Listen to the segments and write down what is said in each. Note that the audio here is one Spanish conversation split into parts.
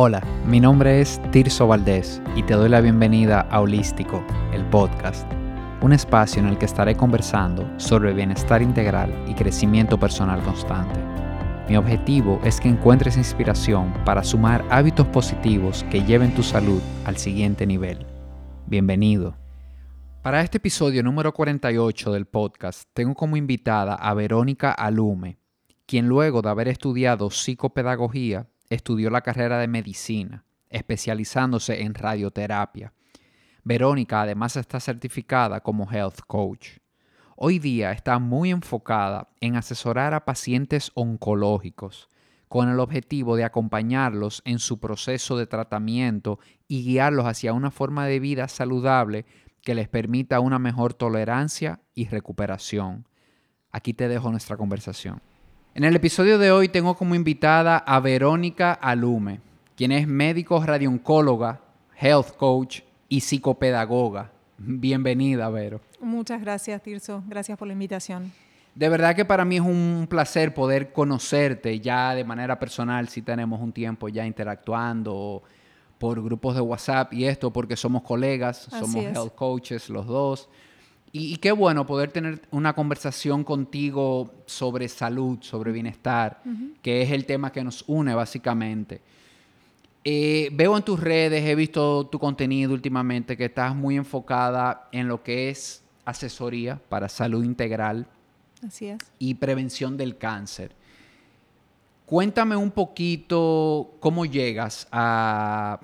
Hola, mi nombre es Tirso Valdés y te doy la bienvenida a Holístico, el podcast, un espacio en el que estaré conversando sobre bienestar integral y crecimiento personal constante. Mi objetivo es que encuentres inspiración para sumar hábitos positivos que lleven tu salud al siguiente nivel. Bienvenido. Para este episodio número 48 del podcast, tengo como invitada a Verónica Alume, quien luego de haber estudiado psicopedagogía, estudió la carrera de medicina, especializándose en radioterapia. Verónica además está certificada como Health Coach. Hoy día está muy enfocada en asesorar a pacientes oncológicos con el objetivo de acompañarlos en su proceso de tratamiento y guiarlos hacia una forma de vida saludable que les permita una mejor tolerancia y recuperación. Aquí te dejo nuestra conversación. En el episodio de hoy tengo como invitada a Verónica Alume, quien es médico radiooncóloga, health coach y psicopedagoga. Bienvenida, Vero. Muchas gracias, Tirso. Gracias por la invitación. De verdad que para mí es un placer poder conocerte ya de manera personal, si tenemos un tiempo ya interactuando por grupos de WhatsApp y esto, porque somos colegas, somos health coaches los dos. Y, qué bueno poder tener una conversación contigo sobre salud, sobre bienestar, que es el tema que nos une básicamente. Eh, veo en tus redes, he visto tu contenido últimamente, que estás muy enfocada en lo que es asesoría para salud integral. Así es. Y prevención del cáncer. Cuéntame un poquito cómo llegas a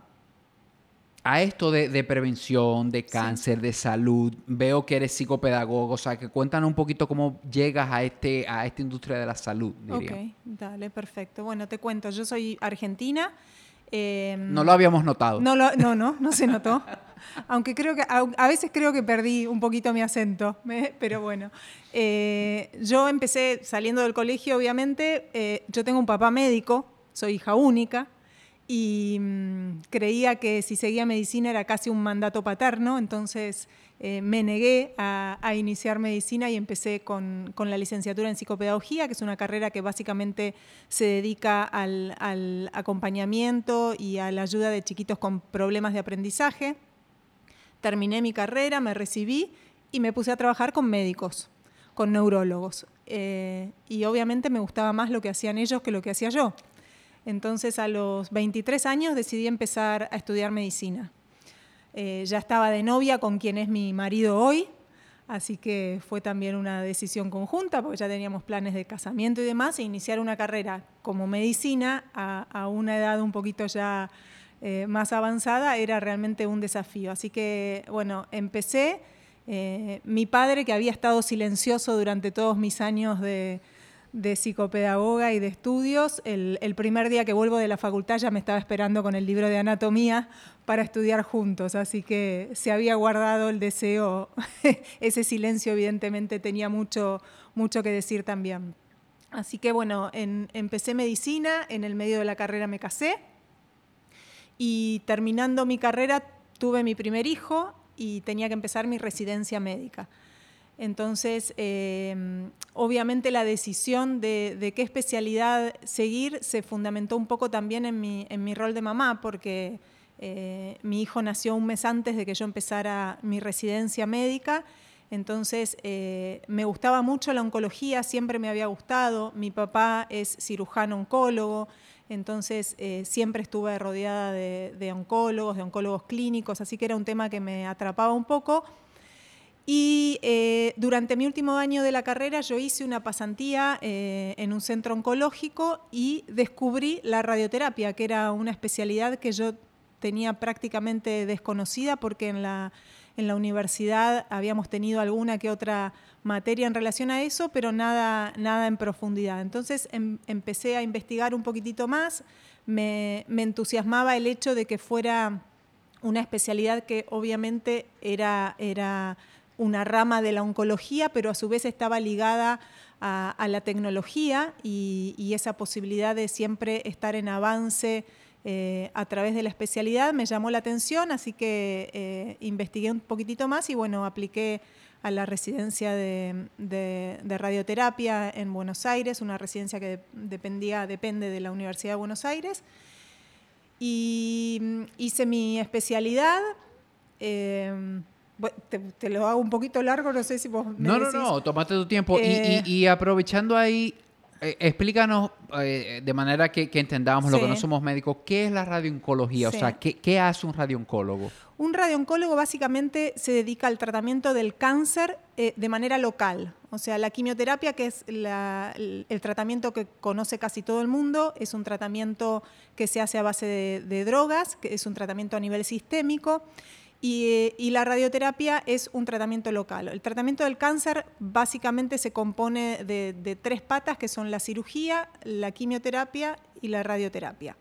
a esto de, prevención, de cáncer, de salud, veo que eres psicopedagogo, o sea, que cuéntanos un poquito cómo llegas a, este, a esta industria de la salud. Diría. Ok, dale, perfecto. Bueno, te cuento, yo soy argentina. Em, no lo habíamos notado. No, no, no, no se notó. Aunque creo que a, veces creo que perdí un poquito mi acento, pero bueno. Eh, yo empecé saliendo del colegio, obviamente. Eh, yo tengo un papá médico, soy hija única y mm, creía que si seguía medicina era casi un mandato paterno, entonces eh, me negué a, iniciar medicina y empecé con, la licenciatura en psicopedagogía, que es una carrera que básicamente se dedica al, acompañamiento y a la ayuda de chiquitos con problemas de aprendizaje. Terminé mi carrera, me recibí y me puse a trabajar con médicos, con neurólogos. Eh, y obviamente me gustaba más lo que hacían ellos que lo que hacía yo. Entonces a los 23 años decidí empezar a estudiar medicina. Eh, ya estaba de novia con quien es mi marido hoy, así que fue también una decisión conjunta, porque ya teníamos planes de casamiento y demás, e iniciar una carrera como medicina a, una edad un poquito ya eh, más avanzada era realmente un desafío. Así que, bueno, empecé. Eh, mi padre, que había estado silencioso durante todos mis años de, de psicopedagoga y de estudios. El, primer día que vuelvo de la facultad ya me estaba esperando con el libro de anatomía para estudiar juntos, así que se había guardado el deseo, ese silencio evidentemente tenía mucho, mucho que decir también. Así que bueno, empecé medicina, en el medio de la carrera me casé y terminando mi carrera tuve mi primer hijo y tenía que empezar mi residencia médica. Entonces, em, obviamente la decisión de, qué especialidad seguir se fundamentó un poco también en mi, rol de mamá, porque eh, mi hijo nació un mes antes de que yo empezara mi residencia médica. Entonces, eh, me gustaba mucho la oncología, siempre me había gustado. Mi papá es cirujano oncólogo, entonces eh, siempre estuve rodeada de, de oncólogos, de oncólogos clínicos, así que era un tema que me atrapaba un poco y eh, durante mi último año de la carrera yo hice una pasantía eh, en un centro oncológico y descubrí la radioterapia, que era una especialidad que yo tenía prácticamente desconocida porque en la, en la universidad habíamos tenido alguna que otra materia en relación a eso, pero nada, nada en profundidad. Entonces em, empecé a investigar un poquitito más, me, me entusiasmaba el hecho de que fuera una especialidad que obviamente era... era una rama de la oncología, pero a su vez estaba ligada a, la tecnología y, esa posibilidad de siempre estar en avance eh, a través de la especialidad me llamó la atención, así que eh, investigué un poquitito más y bueno, apliqué a la residencia de, radioterapia en Buenos Aires, una residencia que dependía, depende de la Universidad de Buenos Aires. y mm, hice mi especialidad. Em, te, lo hago un poquito largo, no sé si vos me No, no, no, tomate tu tiempo. y, y, aprovechando ahí, eh, explícanos eh, de manera que, entendamos lo que no somos médicos, ¿qué es la radiooncología? O sea, ¿qué, hace un radiooncólogo? Un radiooncólogo básicamente se dedica al tratamiento del cáncer eh, de manera local. O sea, la quimioterapia, que es el, tratamiento que conoce casi todo el mundo, es un tratamiento que se hace a base de, de drogas, que es un tratamiento a nivel sistémico. Y, la radioterapia es un tratamiento local. El tratamiento del cáncer básicamente se compone de, tres patas, que son la cirugía, la quimioterapia y la radioterapia.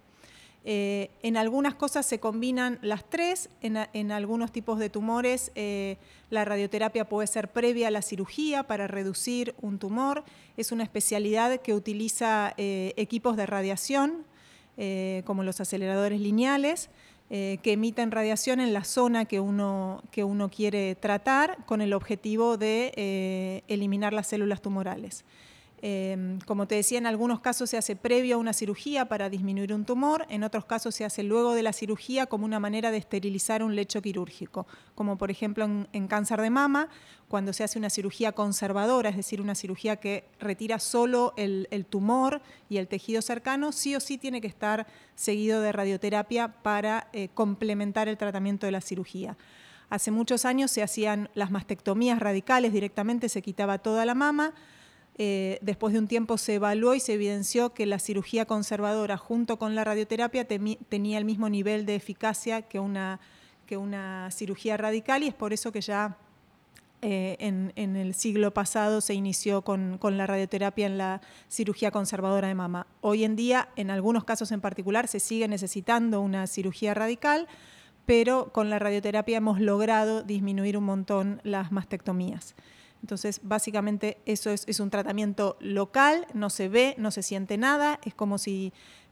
Eh, en algunas cosas se combinan las tres, en, algunos tipos de tumores eh, la radioterapia puede ser previa a la cirugía para reducir un tumor. Es una especialidad que utiliza eh, equipos de radiación, como los aceleradores lineales. Eh, que emiten radiación en la zona que uno, que uno quiere tratar con el objetivo de eh, eliminar las células tumorales. Em, como te decía, en algunos casos se hace previo a una cirugía para disminuir un tumor, en otros casos se hace luego de la cirugía como una manera de esterilizar un lecho quirúrgico, como por ejemplo en, cáncer de mama, cuando se hace una cirugía conservadora, es decir, una cirugía que retira solo el, tumor y el tejido cercano, sí o sí tiene que estar seguido de radioterapia para eh, complementar el tratamiento de la cirugía. Hace muchos años se hacían las mastectomías radicales directamente, se quitaba toda la mama, eh, después de un tiempo se evaluó y se evidenció que la cirugía conservadora junto con la radioterapia tenía el mismo nivel de eficacia que una, cirugía radical y es por eso que ya eh, en, el siglo pasado se inició con, la radioterapia en la cirugía conservadora de mama. Hoy en día, en algunos casos en particular, se sigue necesitando una cirugía radical, pero con la radioterapia hemos logrado disminuir un montón las mastectomías. Entonces, básicamente eso es, un tratamiento local, no se ve, no se siente nada, es como si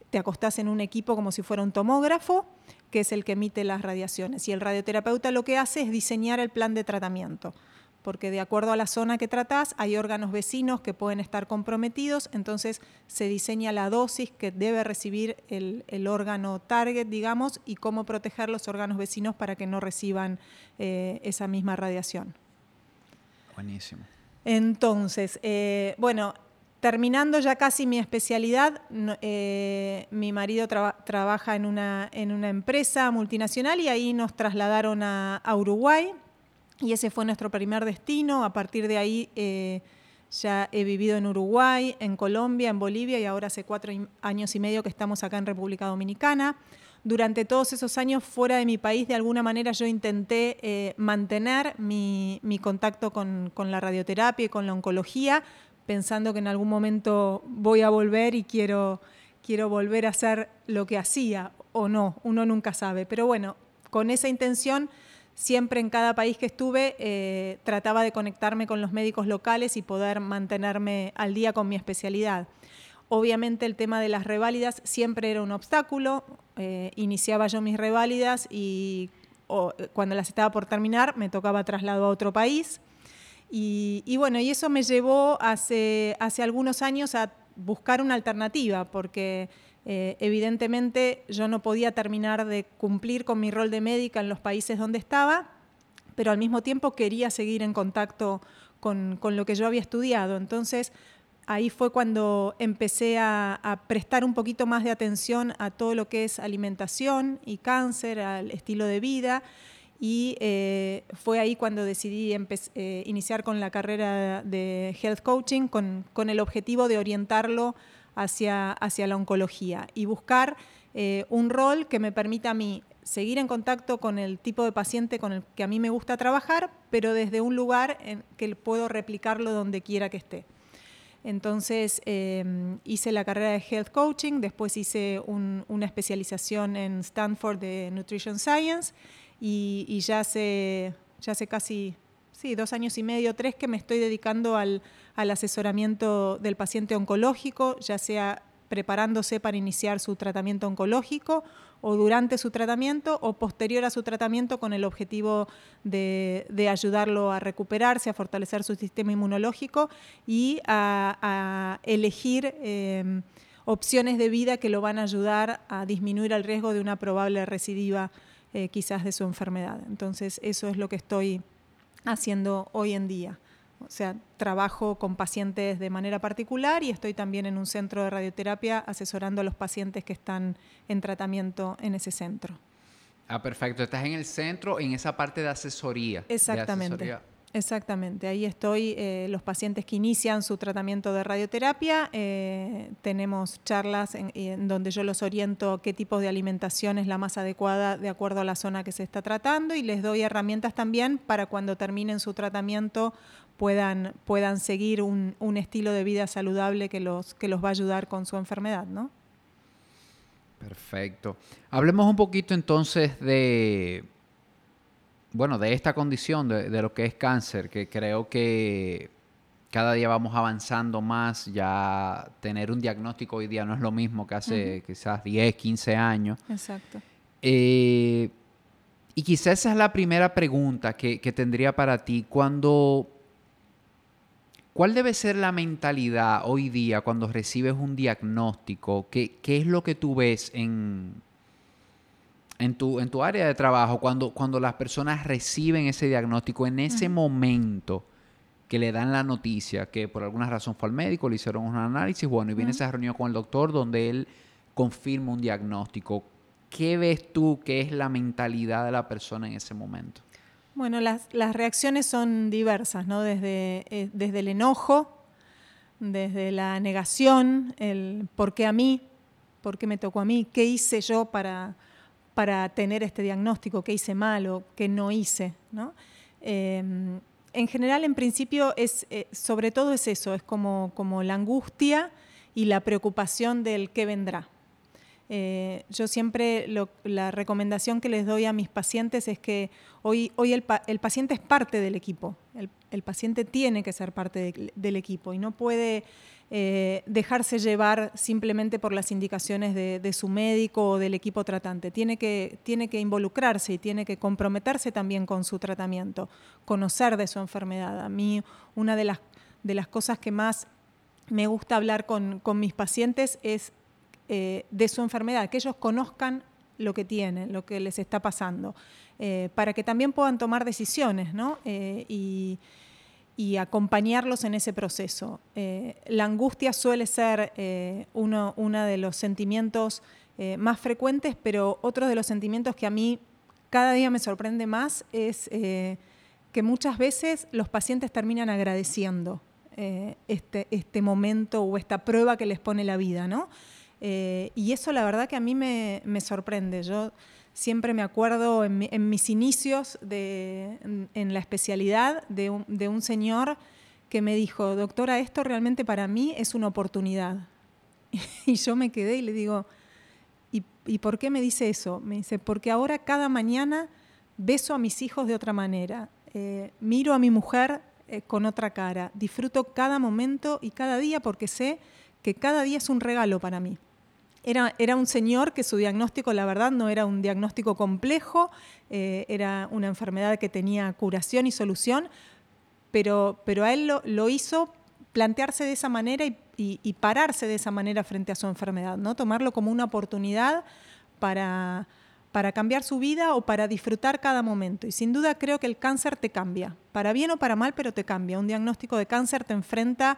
te acostás en un equipo como si fuera un tomógrafo, que es el que emite las radiaciones. Y el radioterapeuta lo que hace es diseñar el plan de tratamiento, porque de acuerdo a la zona que tratás hay órganos vecinos que pueden estar comprometidos, entonces se diseña la dosis que debe recibir el, órgano target, digamos, y cómo proteger los órganos vecinos para que no reciban eh, esa misma radiación. Buenísimo. Entonces, eh, bueno, terminando ya casi mi especialidad, eh, mi marido trabaja en una, en una empresa multinacional y ahí nos trasladaron a, Uruguay y ese fue nuestro primer destino. A partir de ahí eh, ya he vivido en Uruguay, en Colombia, en Bolivia y ahora hace cuatro años y medio que estamos acá en República Dominicana durante todos esos años fuera de mi país, de alguna manera yo intenté eh, mantener mi, contacto con, la radioterapia y con la oncología, pensando que en algún momento voy a volver y quiero, quiero volver a hacer lo que hacía o no, uno nunca sabe. Pero bueno, con esa intención, siempre en cada país que estuve eh, trataba de conectarme con los médicos locales y poder mantenerme al día con mi especialidad. Obviamente el tema de las reválidas siempre era un obstáculo. Eh, iniciaba yo mis reválidas y cuando las estaba por terminar me tocaba traslado a otro país. Y, bueno, y eso me llevó hace, hace algunos años a buscar una alternativa, porque eh, evidentemente yo no podía terminar de cumplir con mi rol de médica en los países donde estaba, pero al mismo tiempo quería seguir en contacto con, con lo que yo había estudiado. Entonces ahí fue cuando empecé a, prestar un poquito más de atención a todo lo que es alimentación y cáncer, al estilo de vida. Y eh, fue ahí cuando decidí eh, iniciar con la carrera de Health Coaching con, el objetivo de orientarlo hacia, la oncología y buscar eh, un rol que me permita a mí seguir en contacto con el tipo de paciente con el que a mí me gusta trabajar, pero desde un lugar en que puedo replicarlo donde quiera que esté. Entonces em, hice la carrera de Health Coaching, después hice una especialización en Stanford de Nutrition Science y, ya, hace, ya hace casi sí, dos años y medio, tres, que me estoy dedicando al, al asesoramiento del paciente oncológico, ya sea preparándose para iniciar su tratamiento oncológico o durante su tratamiento o posterior a su tratamiento con el objetivo de, ayudarlo a recuperarse, a fortalecer su sistema inmunológico y a, elegir eh, opciones de vida que lo van a ayudar a disminuir el riesgo de una probable recidiva eh, quizás de su enfermedad. Entonces, eso es lo que estoy haciendo hoy en día. O sea, trabajo con pacientes de manera particular y estoy también en un centro de radioterapia asesorando a los pacientes que están en tratamiento en ese centro. Ah, perfecto. Estás en el centro, en esa parte de asesoría. Exactamente. Exactamente, ahí estoy, eh, los pacientes que inician su tratamiento de radioterapia, eh, tenemos charlas en, donde yo los oriento qué tipo de alimentación es la más adecuada de acuerdo a la zona que se está tratando y les doy herramientas también para cuando terminen su tratamiento puedan, puedan seguir un, un estilo de vida saludable que los, que los va a ayudar con su enfermedad, ¿no? Perfecto. Hablemos un poquito entonces de bueno, de esta condición, de, lo que es cáncer, que creo que cada día vamos avanzando más, ya tener un diagnóstico hoy día no es lo mismo que hace quizás 10, 15 años. Exacto. Eh, y quizás esa es la primera pregunta que, tendría para ti. Cuando, ¿Cuál debe ser la mentalidad hoy día cuando recibes un diagnóstico? ¿Qué, qué es lo que tú ves en, en tu, en tu área de trabajo, cuando, cuando las personas reciben ese diagnóstico, en ese momento que le dan la noticia, que por alguna razón fue al médico, le hicieron un análisis, bueno, y viene esa reunión con el doctor donde él confirma un diagnóstico. ¿Qué ves tú que es la mentalidad de la persona en ese momento? Bueno, las, reacciones son diversas, ¿no? Desde, eh, desde el enojo, desde la negación, el por qué a mí, por qué me tocó a mí, qué hice yo para, para tener este diagnóstico, qué hice mal o qué no hice. ¿no? Em, en general, en principio, es, eh, sobre todo es eso, es como, como la angustia y la preocupación del qué vendrá. Eh, yo siempre la recomendación que les doy a mis pacientes es que hoy, hoy el, paciente es parte del equipo, el, paciente tiene que ser parte del equipo y no puede eh, dejarse llevar simplemente por las indicaciones de, su médico o del equipo tratante. Tiene que, tiene que involucrarse y tiene que comprometerse también con su tratamiento, conocer de su enfermedad. A mí una de las, de las cosas que más me gusta hablar con, mis pacientes es eh, de su enfermedad, que ellos conozcan lo que tienen, lo que les está pasando, eh, para que también puedan tomar decisiones, ¿no? y, y acompañarlos en ese proceso. Eh, la angustia suele ser eh, uno, de los sentimientos eh, más frecuentes, pero otro de los sentimientos que a mí cada día me sorprende más es que muchas veces los pacientes terminan agradeciendo este, este momento o esta prueba que les pone la vida, ¿no? Y eso la verdad que a mí me, sorprende. Yo Siempre me acuerdo en, mis inicios en, la especialidad de un, señor que me dijo, doctora, esto realmente para mí es una oportunidad. Y yo me quedé y le digo, ¿y, por qué me dice eso? Me dice, porque ahora cada mañana beso a mis hijos de otra manera, eh, miro a mi mujer eh, con otra cara, disfruto cada momento y cada día porque sé que cada día es un regalo para mí. Era, era, un señor que su diagnóstico, la verdad, no era un diagnóstico complejo, eh, era una enfermedad que tenía curación y solución, pero, pero a él lo, hizo plantearse de esa manera y, pararse de esa manera frente a su enfermedad, ¿no? tomarlo como una oportunidad para, para cambiar su vida o para disfrutar cada momento. Y sin duda creo que el cáncer te cambia, para bien o para mal, pero te cambia. Un diagnóstico de cáncer te enfrenta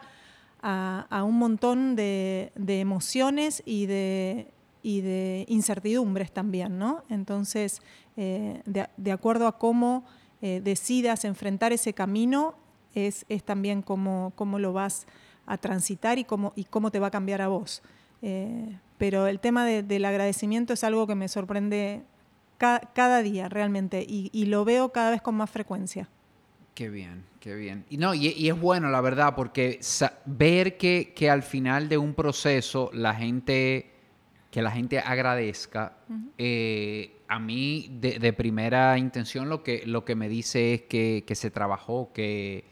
a, un montón de, emociones y de, incertidumbres también, ¿no? Entonces, eh, de, acuerdo a cómo eh, decidas enfrentar ese camino, es, también cómo, lo vas a transitar y cómo, y cómo te va a cambiar a vos. Eh, pero el tema del agradecimiento es algo que me sorprende cada, día realmente y lo veo cada vez con más frecuencia. Qué bien, qué bien. Y no, y, es bueno, la verdad, porque ver que, al final de un proceso la gente, que la gente agradezca, eh, a mí de, primera intención lo que, lo que me dice es que, se trabajó, que,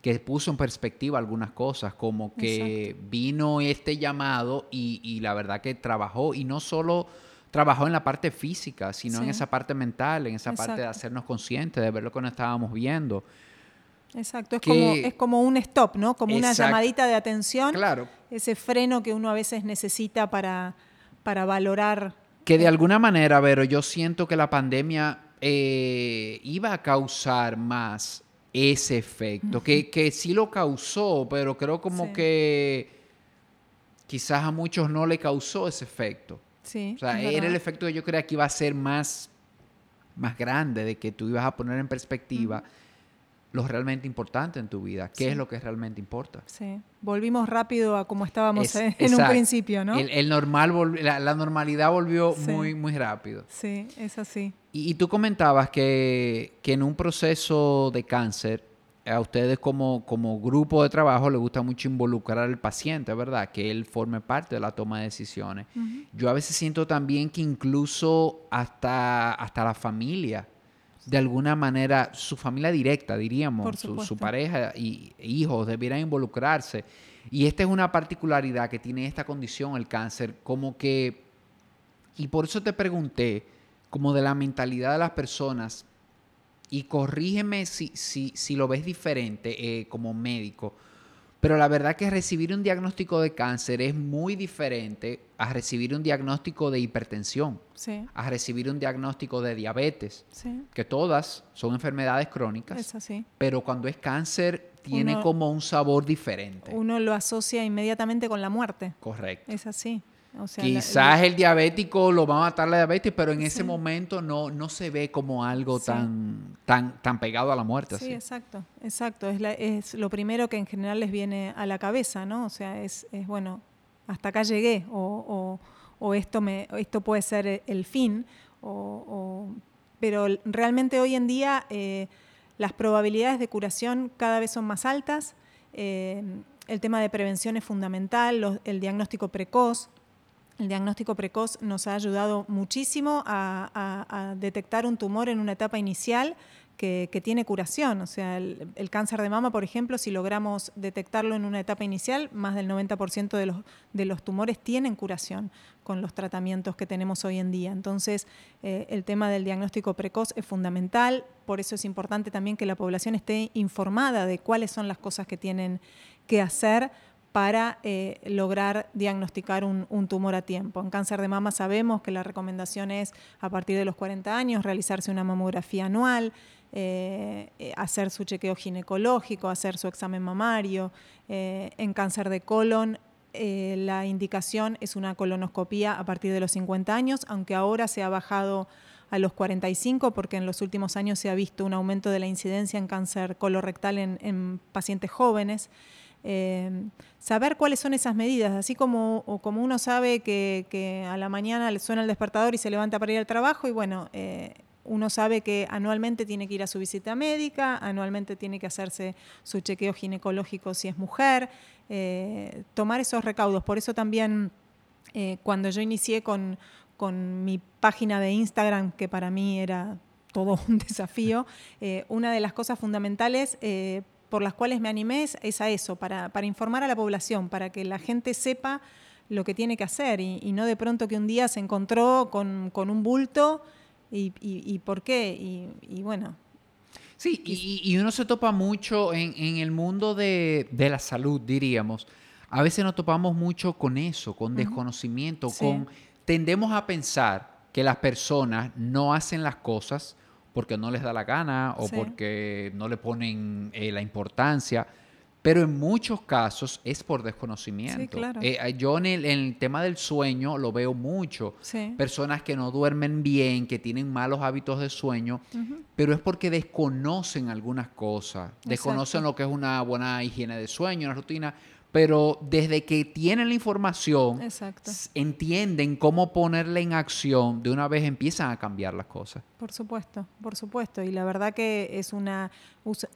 que, puso en perspectiva algunas cosas, como que vino este llamado y, la verdad que trabajó, y no solo trabajó en la parte física, sino en esa parte mental, en esa parte de hacernos conscientes, de ver lo que nos estábamos viendo. Exacto, es, como, es como un stop, ¿no? Como una llamadita de atención. Claro. ese freno que uno a veces necesita para, para valorar. Que de alguna manera, Vero, yo siento que la pandemia eh, iba a causar más ese efecto, que, que, sí lo causó, pero creo como que quizás a muchos no le causó ese efecto. Sí, o sea, era el efecto que yo creía que iba a ser más, más grande, de que tú ibas a poner en perspectiva lo realmente importante en tu vida, qué es lo que realmente importa. Sí, volvimos rápido a como estábamos en, un principio, ¿no? El, normal, la, normalidad volvió muy, muy rápido. Sí, es así. Y, tú comentabas que, que, en un proceso de cáncer, a ustedes como, como grupo de trabajo les gusta mucho involucrar al paciente, ¿verdad? Que él forme parte de la toma de decisiones. Yo a veces siento también que incluso hasta, hasta la familia de alguna manera, su familia directa, diríamos, su, pareja y hijos debieran involucrarse. Y esta es una particularidad que tiene esta condición, el cáncer, como que, y por eso te pregunté, como de la mentalidad de las personas, y corrígeme si, si, si lo ves diferente eh, como médico, pero la verdad que recibir un diagnóstico de cáncer es muy diferente a recibir un diagnóstico de hipertensión, a recibir un diagnóstico de diabetes, que todas son enfermedades crónicas, es así. pero cuando es cáncer tiene como un sabor diferente. Uno lo asocia inmediatamente con la muerte. Correcto. Es así. Quizás el diabético lo va a matar la diabetes, pero en ese momento no, no se ve como algo tan, tan, tan pegado a la muerte. Sí, exacto, exacto. Es, es, lo primero que en general les viene a la cabeza, ¿no? O sea, es, es bueno, hasta acá llegué, o, o, esto, me, esto puede ser el fin, o, pero realmente hoy en día eh, las probabilidades de curación cada vez son más altas. Eh, el tema de prevención es fundamental, el diagnóstico precoz, el diagnóstico precoz nos ha ayudado muchísimo a, detectar un tumor en una etapa inicial que, tiene curación. O sea, el, cáncer de mama, por ejemplo, si logramos detectarlo en una etapa inicial, más del 90% de los, tumores tienen curación con los tratamientos que tenemos hoy en día. Entonces, eh, el tema del diagnóstico precoz es fundamental. Por eso es importante también que la población esté informada de cuáles son las cosas que tienen que hacer para eh, lograr diagnosticar un, tumor a tiempo. En cáncer de mama sabemos que la recomendación es a partir de los 40 años realizarse una mamografía anual, eh, eh, hacer su chequeo ginecológico, hacer su examen mamario. en cáncer de colon la indicación es una colonoscopía a partir de los 50 años, aunque ahora se ha bajado a los 45 porque en los últimos años se ha visto un aumento de la incidencia en cáncer colorectal en pacientes jóvenes. Em, saber cuáles son esas medidas, así como, como uno sabe que, a la mañana suena el despertador y se levanta para ir al trabajo, y bueno, eh, uno sabe que anualmente tiene que ir a su visita médica, anualmente tiene que hacerse su chequeo ginecológico si es mujer, eh, tomar esos recaudos. Por eso también eh, cuando yo inicié con, con mi página de Instagram, que para mí era todo un desafío, una de las cosas fundamentales por las cuales me animé es, a eso, para, informar a la población, para que la gente sepa lo que tiene que hacer y, no de pronto que un día se encontró con, un bulto y, por qué. Y, bueno. Sí, y, uno se topa mucho en, el mundo de, la salud, diríamos. A veces nos topamos mucho con eso, con desconocimiento, con tendemos a pensar que las personas no hacen las cosas porque no les da la gana o porque no le ponen eh, la importancia. Pero en muchos casos es por desconocimiento. Eh, yo en el, tema del sueño lo veo mucho. Personas que no duermen bien, que tienen malos hábitos de sueño, pero es porque desconocen algunas cosas. Desconocen lo que es una buena higiene de sueño, una rutina pero desde que tienen la información, entienden cómo ponerla en acción, de una vez empiezan a cambiar las cosas. Por supuesto, por supuesto. Y la verdad que es una,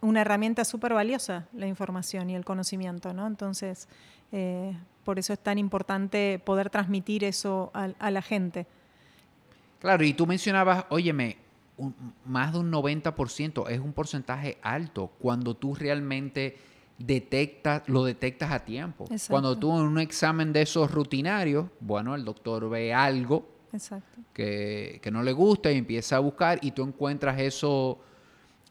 una herramienta súper valiosa la información y el conocimiento, ¿no? Entonces, eh, por eso es tan importante poder transmitir eso a, la gente. Claro, y tú mencionabas, óyeme, más de un 90% es un porcentaje alto cuando tú realmente detectas, lo detectas a tiempo. Cuando tú en un examen de esos rutinarios, bueno, el doctor ve algo Que, no le gusta y empieza a buscar y tú encuentras eso,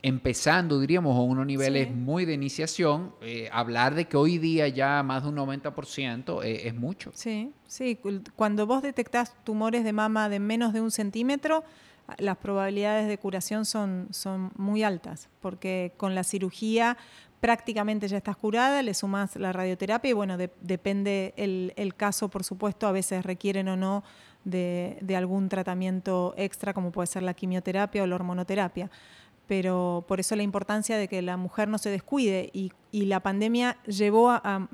empezando, diríamos, a unos niveles muy de iniciación, eh, hablar de que hoy día ya más de un 90% eh, es mucho. Sí, sí. Cuando vos detectás tumores de mama de menos de un centímetro, las probabilidades de curación son, son muy altas, porque con la cirugía prácticamente ya estás curada, le sumas la radioterapia y bueno, depende el, caso, por supuesto, a veces requieren o no de, algún tratamiento extra, como puede ser la quimioterapia o la hormonoterapia. Pero por eso la importancia de que la mujer no se descuide y, la pandemia llevó a,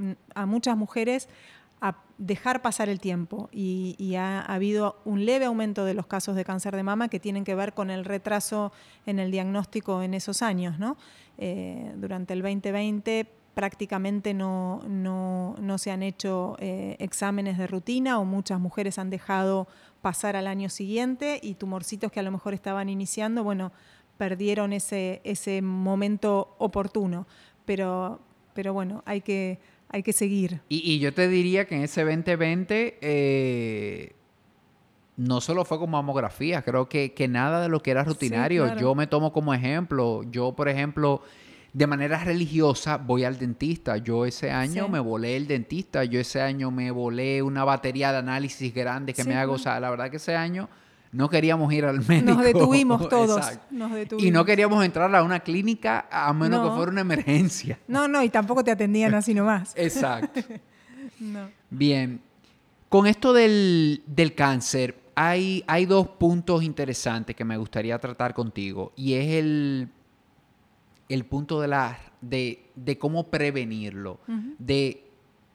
muchas mujeres a dejar pasar el tiempo y, ha, habido un leve aumento de los casos de cáncer de mama que tienen que ver con el retraso en el diagnóstico en esos años. ¿no? Eh, durante el 2020 prácticamente no, se han hecho eh, exámenes de rutina o muchas mujeres han dejado pasar al año siguiente y tumorcitos que a lo mejor estaban iniciando, bueno, perdieron ese, ese momento oportuno. Pero, pero bueno, hay que, hay que seguir. Y, yo te diría que en ese 2020 eh, no solo fue como mamografía, creo que, nada de lo que era rutinario. Yo me tomo como ejemplo, yo por ejemplo, de manera religiosa voy al dentista. Yo ese año me volé el dentista, yo ese año me volé una batería de análisis grande que me hago, o sea, la verdad que ese año no queríamos ir al médico. Nos detuvimos todos. Y no queríamos entrar a una clínica a menos que fuera una emergencia. No, no, y tampoco te atendían así nomás. Exacto. Bien. Con esto del, cáncer, hay, hay, dos puntos interesantes que me gustaría tratar contigo. Y es el, el punto de, la, de, cómo prevenirlo. De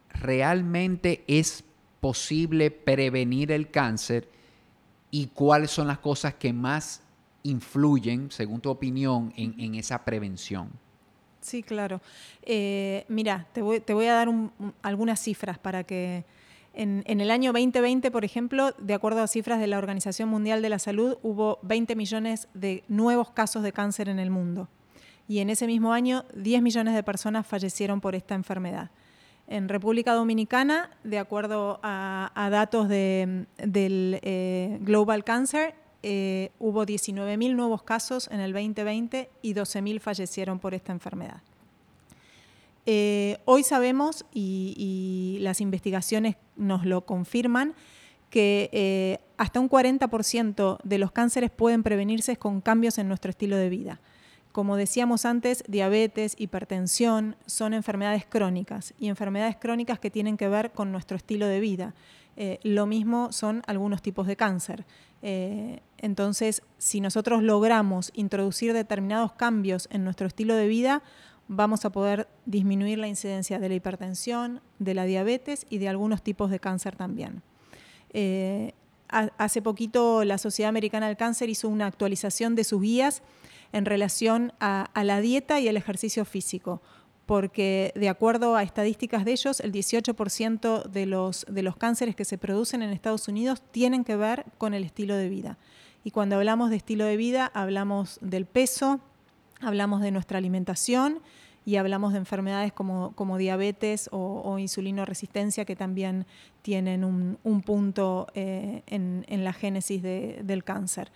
realmente es posible prevenir el cáncer y cuáles son las cosas que más influyen, según tu opinión, en, esa prevención. Sí, claro. Eh, mira, te voy, a dar algunas cifras para que... En, el año 2020, por ejemplo, de acuerdo a cifras de la Organización Mundial de la Salud, hubo 20 millones de nuevos casos de cáncer en el mundo. Y en ese mismo año, 10 millones de personas fallecieron por esta enfermedad. En República Dominicana, de acuerdo a, datos del eh, Global Cancer, eh, hubo 19.000 nuevos casos en el 2020 y 12.000 fallecieron por esta enfermedad. Eh, hoy sabemos, y, las investigaciones nos lo confirman, que hasta un 40% de los cánceres pueden prevenirse con cambios en nuestro estilo de vida. Como decíamos antes, diabetes, hipertensión son enfermedades crónicas y enfermedades crónicas que tienen que ver con nuestro estilo de vida. Eh, lo mismo son algunos tipos de cáncer. Eh, entonces, si nosotros logramos introducir determinados cambios en nuestro estilo de vida, vamos a poder disminuir la incidencia de la hipertensión, de la diabetes y de algunos tipos de cáncer también. Eh, hace poquito la Sociedad Americana del Cáncer hizo una actualización de sus guías en relación a, la dieta y el ejercicio físico porque de acuerdo a estadísticas de ellos, el 18% de los, de los cánceres que se producen en Estados Unidos tienen que ver con el estilo de vida. Y cuando hablamos de estilo de vida, hablamos del peso, hablamos de nuestra alimentación y hablamos de enfermedades como, como diabetes o, insulino resistencia que también tienen un, punto eh, en, la génesis del cáncer.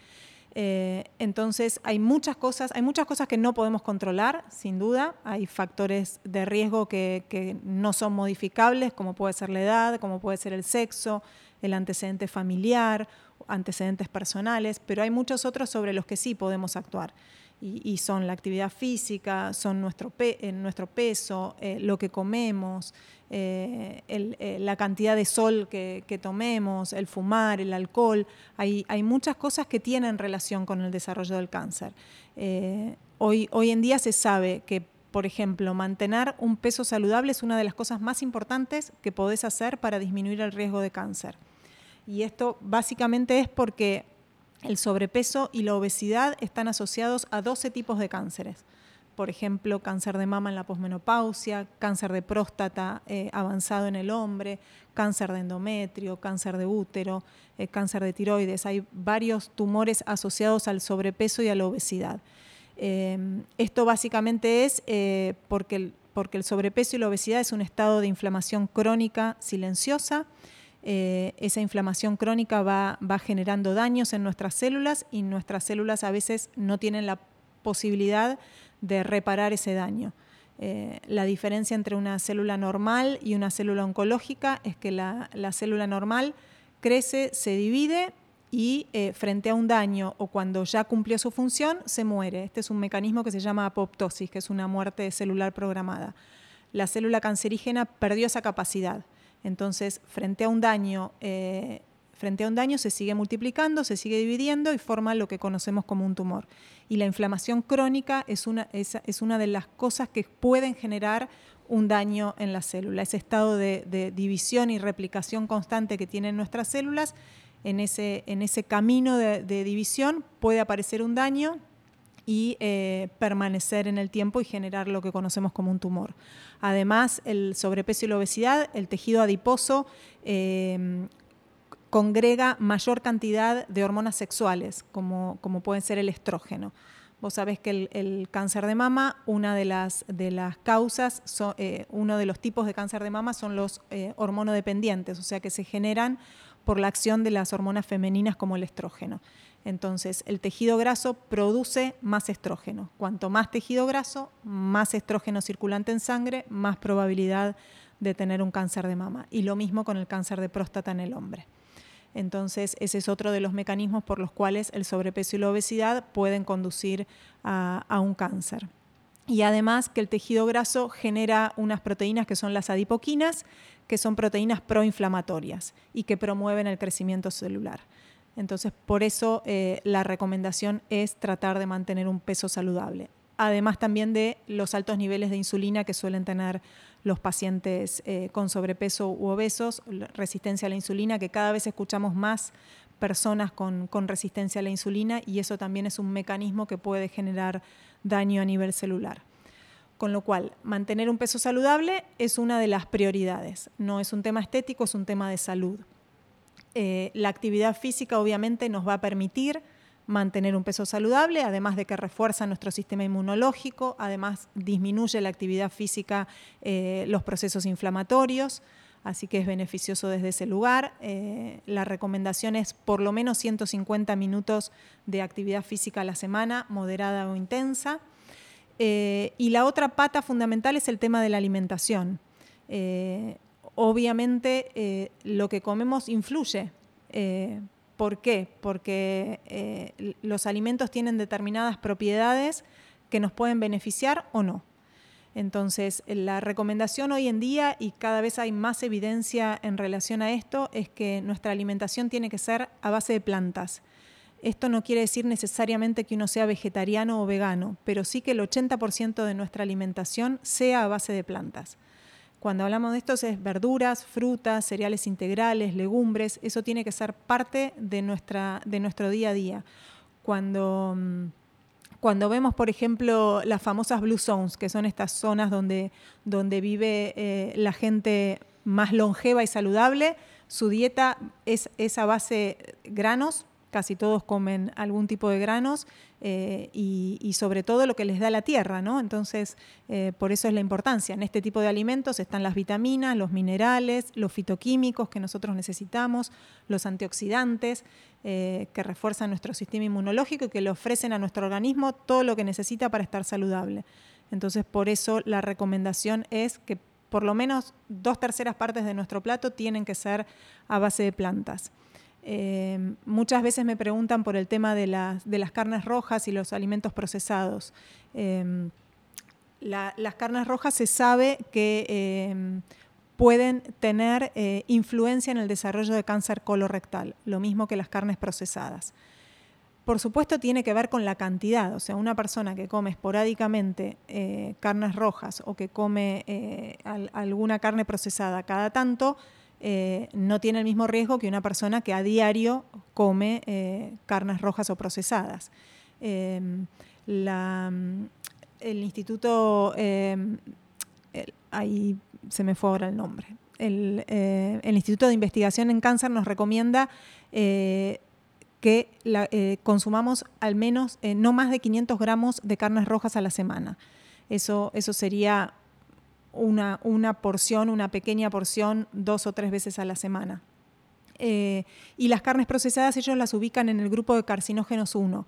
Eh, entonces hay muchas cosas, hay muchas cosas que no podemos controlar, sin duda. Hay factores de riesgo que, no son modificables, como puede ser la edad, como puede ser el sexo, el antecedente familiar, antecedentes personales, pero hay muchos otros sobre los que sí podemos actuar. Y, son la actividad física, son nuestro, eh, nuestro peso, eh, lo que comemos, eh, eh, la cantidad de sol que, tomemos, el fumar, el alcohol. Hay, hay, muchas cosas que tienen relación con el desarrollo del cáncer. Eh, hoy, hoy en día se sabe que, por ejemplo, mantener un peso saludable es una de las cosas más importantes que podés hacer para disminuir el riesgo de cáncer. Y esto básicamente es porque el sobrepeso y la obesidad están asociados a 12 tipos de cánceres por ejemplo, cáncer de mama en la posmenopausia, cáncer de próstata eh, avanzado en el hombre, cáncer de endometrio, cáncer de útero, eh, cáncer de tiroides. Hay varios tumores asociados al sobrepeso y a la obesidad. Em, esto básicamente es eh, porque, porque el sobrepeso y la obesidad es un estado de inflamación crónica silenciosa. Esa inflamación crónica va, va generando daños en nuestras células y nuestras células a veces no tienen la posibilidad de reparar ese daño. Eh, la diferencia entre una célula normal y una célula oncológica es que la, célula normal crece, se divide y eh, frente a un daño o cuando ya cumplió su función, se muere. Este es un mecanismo que se llama apoptosis, que es una muerte celular programada. La célula cancerígena perdió esa capacidad. Entonces, frente a un daño, eh, frente a un daño se sigue multiplicando, se sigue dividiendo y forma lo que conocemos como un tumor y la inflamación crónica es una, es, una de las cosas que pueden generar un daño en la célula. Ese estado de, división y replicación constante que tienen nuestras células, en ese, en ese camino de, división puede aparecer un daño y eh, permanecer en el tiempo y generar lo que conocemos como un tumor. Además, el sobrepeso y la obesidad, el tejido adiposo, eh, congrega mayor cantidad de hormonas sexuales, como, como pueden ser el estrógeno. Vos sabés que el, cáncer de mama, una de las, de las causas, eh, uno de los tipos de cáncer de mama son los eh, hormonodependientes, o sea que se generan por la acción de las hormonas femeninas como el estrógeno. Entonces, el tejido graso produce más estrógeno. Cuanto más tejido graso, más estrógeno circulante en sangre, más probabilidad de tener un cáncer de mama. Y lo mismo con el cáncer de próstata en el hombre. Entonces, ese es otro de los mecanismos por los cuales el sobrepeso y la obesidad pueden conducir a, un cáncer. Y además que el tejido graso genera unas proteínas que son las adipoquinas, que son proteínas proinflamatorias y que promueven el crecimiento celular. Entonces, por eso eh, la recomendación es tratar de mantener un peso saludable. Además también de los altos niveles de insulina que suelen tener los pacientes eh, con sobrepeso u obesos, resistencia a la insulina, que cada vez escuchamos más personas con, resistencia a la insulina y eso también es un mecanismo que puede generar daño a nivel celular. Con lo cual, mantener un peso saludable es una de las prioridades. No es un tema estético, es un tema de salud. Eh, la actividad física obviamente nos va a permitir mantener un peso saludable, además de que refuerza nuestro sistema inmunológico, además disminuye la actividad física, eh, los procesos inflamatorios, así que es beneficioso desde ese lugar. Eh, la recomendación es por lo menos 150 minutos de actividad física a la semana, moderada o intensa. Y la otra pata fundamental es el tema de la alimentación. Obviamente lo que comemos influye ¿Por qué? Porque eh, los alimentos tienen determinadas propiedades que nos pueden beneficiar o no. Entonces, la recomendación hoy en día, y cada vez hay más evidencia en relación a esto, es que nuestra alimentación tiene que ser a base de plantas. Esto no quiere decir necesariamente que uno sea vegetariano o vegano, pero sí que el 80% de nuestra alimentación sea a base de plantas. Cuando hablamos de esto es verduras, frutas, cereales integrales, legumbres, eso tiene que ser parte de, nuestra, de nuestro día a día. Cuando, mm, cuando vemos, por ejemplo, las famosas blue zones, que son estas zonas donde, donde vive eh, la gente más longeva y saludable, su dieta es, es a base granos, casi todos comen algún tipo de granos eh, y, sobre todo lo que les da la tierra, ¿no? Entonces, eh, por eso es la importancia. En este tipo de alimentos están las vitaminas, los minerales, los fitoquímicos que nosotros necesitamos, los antioxidantes eh, que refuerzan nuestro sistema inmunológico y que le ofrecen a nuestro organismo todo lo que necesita para estar saludable. Entonces, por eso la recomendación es que por lo menos dos terceras partes de nuestro plato tienen que ser a base de plantas. Em, muchas veces me preguntan por el tema de las, carnes rojas y los alimentos procesados. Em, las carnes rojas se sabe que em, pueden tener eh, influencia en el desarrollo de cáncer colorectal, lo mismo que las carnes procesadas. Por supuesto tiene que ver con la cantidad, o sea, una persona que come esporádicamente eh, carnes rojas o que come eh, alguna carne procesada cada tanto, eh, no tiene el mismo riesgo que una persona que a diario come eh, carnes rojas o procesadas. Em, el instituto, em, ahí se me fue ahora el nombre, el, eh, Instituto de Investigación en Cáncer nos recomienda que consumamos al menos no más de 500 gramos de carnes rojas a la semana. Eso, eso sería una, una porción, una pequeña porción, dos o tres veces a la semana. Eh, y las carnes procesadas ellos las ubican en el grupo de carcinógenos 1.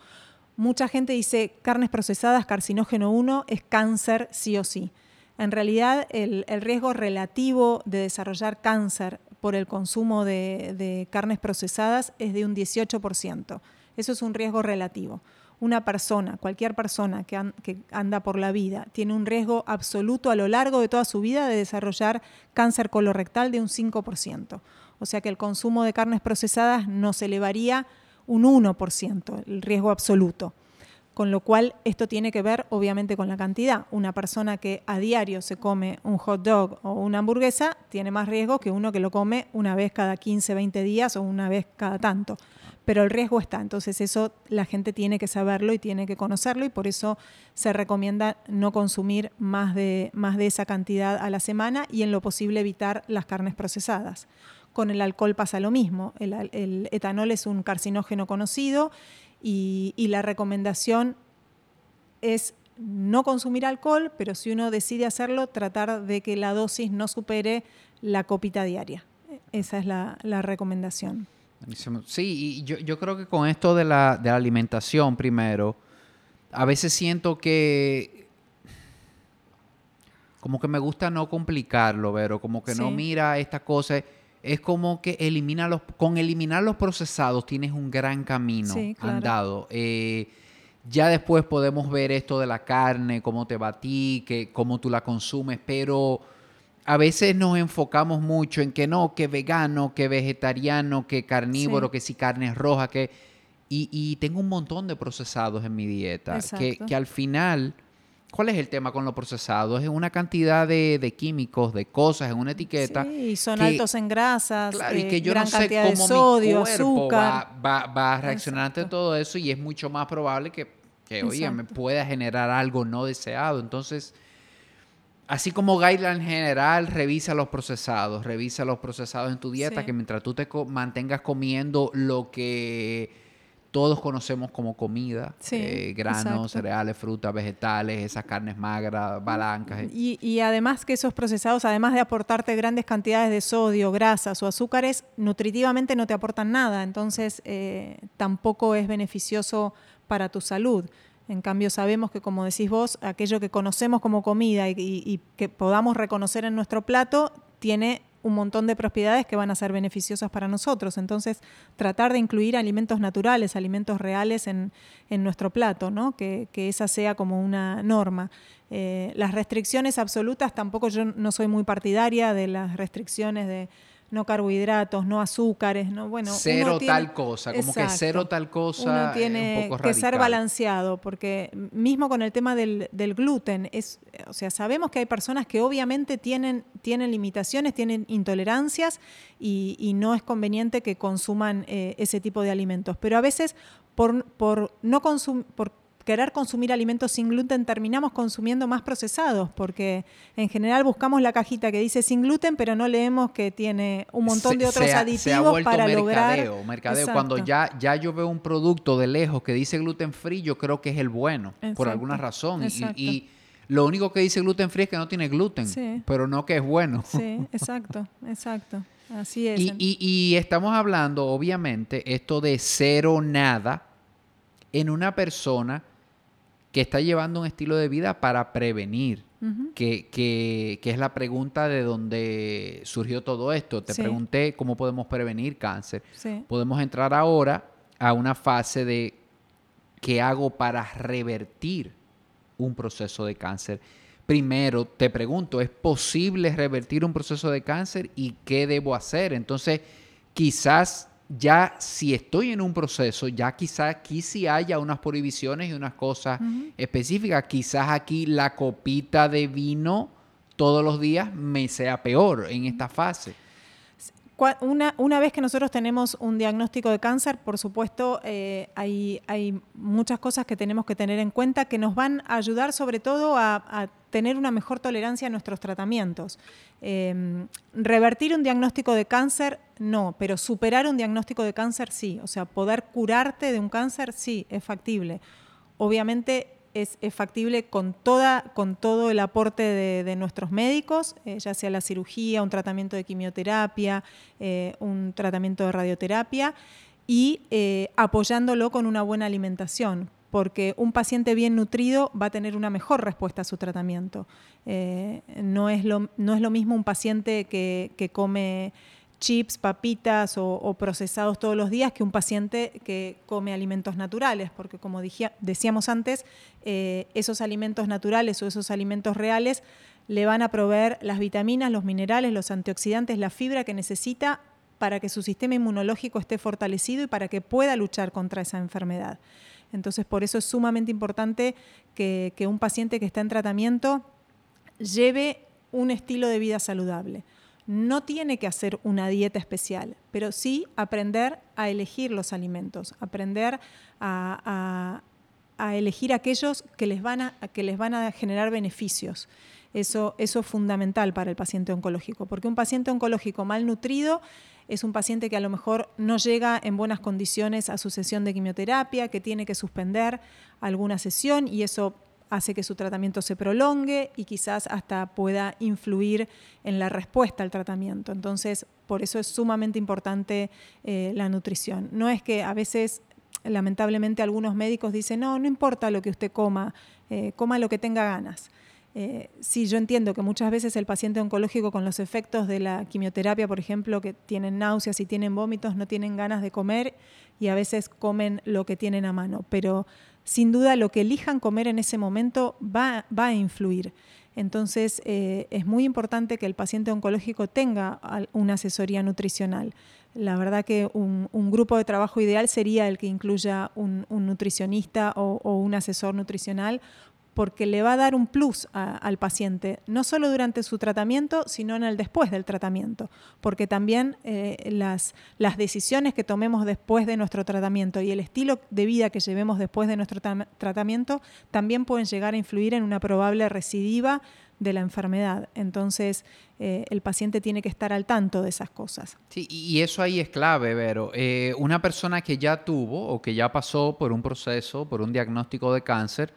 Mucha gente dice carnes procesadas, carcinógeno 1, es cáncer sí o sí. En realidad, el, riesgo relativo de desarrollar cáncer por el consumo de, carnes procesadas es de un 18%. Eso es un riesgo relativo. Una persona, cualquier persona que, anda por la vida, tiene un riesgo absoluto a lo largo de toda su vida de desarrollar cáncer colorectal de un 5%. O sea que el consumo de carnes procesadas no se elevaría un 1%, el riesgo absoluto. Con lo cual, esto tiene que ver obviamente con la cantidad. Una persona que a diario se come un hot dog o una hamburguesa tiene más riesgo que uno que lo come una vez cada 15, 20 días o una vez cada tanto. Pero el riesgo está. Entonces, eso la gente tiene que saberlo y tiene que conocerlo y por eso se recomienda no consumir más de, más de esa cantidad a la semana y en lo posible evitar las carnes procesadas. Con el alcohol pasa lo mismo. El, etanol es un carcinógeno conocido y, la recomendación es no consumir alcohol, pero si uno decide hacerlo, tratar de que la dosis no supere la copita diaria. Esa es la, recomendación. Sí, y yo, creo que con esto de la, alimentación primero, a veces siento que como que me gusta no complicarlo, pero como que no mira esta cosa es como que elimina los, con eliminar los procesados tienes un gran camino andado. Eh, ya después podemos ver esto de la carne, cómo te va a ti, que, cómo tú la consumes, pero a veces nos enfocamos mucho en que no, que vegano, que vegetariano, que carnívoro, que si carne roja, que... Y, y, tengo un montón de procesados en mi dieta, que, que al final ¿Cuál es el tema con los procesados? Es una cantidad de, químicos, de cosas en una etiqueta. Sí, son altos en grasas, y eh, que yo gran no sé cómo de sodio, azúcar. Va, a reaccionar ante todo eso y es mucho más probable que, que oye, me pueda generar algo no deseado. Entonces, así como guideline general, revisa los procesados, revisa los procesados en tu dieta, que mientras tú te mantengas comiendo lo que todos conocemos como comida, eh, granos, cereales, frutas, vegetales, esas carnes magras, blancas. Y, además que esos procesados, además de aportarte grandes cantidades de sodio, grasas o azúcares, nutritivamente no te aportan nada, entonces eh, tampoco es beneficioso para tu salud. En cambio, sabemos que, como decís vos, aquello que conocemos como comida y que podamos reconocer en nuestro plato tiene un montón de propiedades que van a ser beneficiosas para nosotros. Entonces, tratar de incluir alimentos naturales, alimentos reales en, nuestro plato, ¿no? que, esa sea como una norma. Eh, las restricciones absolutas, tampoco yo no soy muy partidaria de las restricciones de no carbohidratos, no azúcares, no bueno. Cero tal cosa, como que cero tal cosa. Uno tiene que ser balanceado, porque mismo con el tema del, gluten, es, o sea, sabemos que hay personas que obviamente tienen, tienen limitaciones, tienen intolerancias y, no es conveniente que consuman eh, ese tipo de alimentos. Pero a veces por, por no consumir, querer consumir alimentos sin gluten terminamos consumiendo más procesados, porque en general buscamos la cajita que dice sin gluten, pero no leemos que tiene un montón de otros aditivos para mercadeo, lograr. Mercadeo. Cuando ya, ya yo veo un producto de lejos que dice gluten free, yo creo que es el bueno, por alguna razón. Y, lo único que dice gluten free es que no tiene gluten, pero no que es bueno. Sí, exacto, exacto. Así es. Y, y estamos hablando, obviamente, esto de cero nada en una persona que está llevando un estilo de vida para prevenir, que, es la pregunta de donde surgió todo esto. Te pregunté cómo podemos prevenir cáncer. Podemos entrar ahora a una fase de qué hago para revertir un proceso de cáncer. Primero, te pregunto, ¿es posible revertir un proceso de cáncer y qué debo hacer? Entonces, quizás ya si estoy en un proceso, ya quizás aquí sí haya unas prohibiciones y unas cosas específicas. Quizás aquí la copita de vino todos los días me sea peor en esta fase. Una, una, vez que nosotros tenemos un diagnóstico de cáncer, por supuesto, eh, hay, hay, muchas cosas que tenemos que tener en cuenta que nos van a ayudar sobre todo a, tener una mejor tolerancia a nuestros tratamientos. Em, revertir un diagnóstico de cáncer, no, pero superar un diagnóstico de cáncer, sí. O sea, poder curarte de un cáncer, sí, es factible. Obviamente es, factible con, toda, con todo el aporte de, nuestros médicos, eh, ya sea la cirugía, un tratamiento de quimioterapia, eh, un tratamiento de radioterapia, y eh, apoyándolo con una buena alimentación. porque un paciente bien nutrido va a tener una mejor respuesta a su tratamiento. No, es lo, no, es lo, mismo un paciente que, que come chips, papitas o, procesados todos los días que un paciente que come alimentos naturales, porque como decíamos antes, eh, esos alimentos naturales o esos alimentos reales le van a proveer las vitaminas, los minerales, los antioxidantes, la fibra que necesita para que su sistema inmunológico esté fortalecido y para que pueda luchar contra esa enfermedad. Entonces, por eso es sumamente importante que un paciente que está en tratamiento lleve un estilo de vida saludable no tiene que hacer una dieta especial, pero sí aprender a elegir los alimentos, aprender a, elegir aquellos que les, van a, que les van a generar beneficios. Eso, eso es fundamental para el paciente oncológico, porque un paciente oncológico mal nutrido es un paciente que a lo mejor no llega en buenas condiciones a su sesión de quimioterapia, que tiene que suspender alguna sesión y eso hace que su tratamiento se prolongue y quizás hasta pueda influir en la respuesta al tratamiento. Entonces, por eso es sumamente importante eh, la nutrición. No es que a veces, lamentablemente, algunos médicos dicen, no, no importa lo que usted coma, eh, coma lo que tenga ganas. Eh, sí, yo entiendo que muchas veces el paciente oncológico con los efectos de la quimioterapia, por ejemplo, que tienen náuseas y tienen vómitos, no tienen ganas de comer y a veces comen lo que tienen a mano, pero sin duda lo que elijan comer en ese momento va, a influir. Entonces eh, es muy importante que el paciente oncológico tenga una asesoría nutricional. La verdad que un, grupo de trabajo ideal sería el que incluya un, nutricionista o, un asesor nutricional porque le va a dar un plus al paciente, no solo durante su tratamiento, sino en el después del tratamiento, porque también eh, las, las decisiones que tomemos después de nuestro tratamiento y el estilo de vida que llevemos después de nuestro tratamiento también pueden llegar a influir en una probable recidiva de la enfermedad. Entonces, eh, el paciente tiene que estar al tanto de esas cosas. Sí, y eso ahí es clave, Vero. Eh, una persona que ya tuvo o que ya pasó por un proceso, por un diagnóstico de cáncer,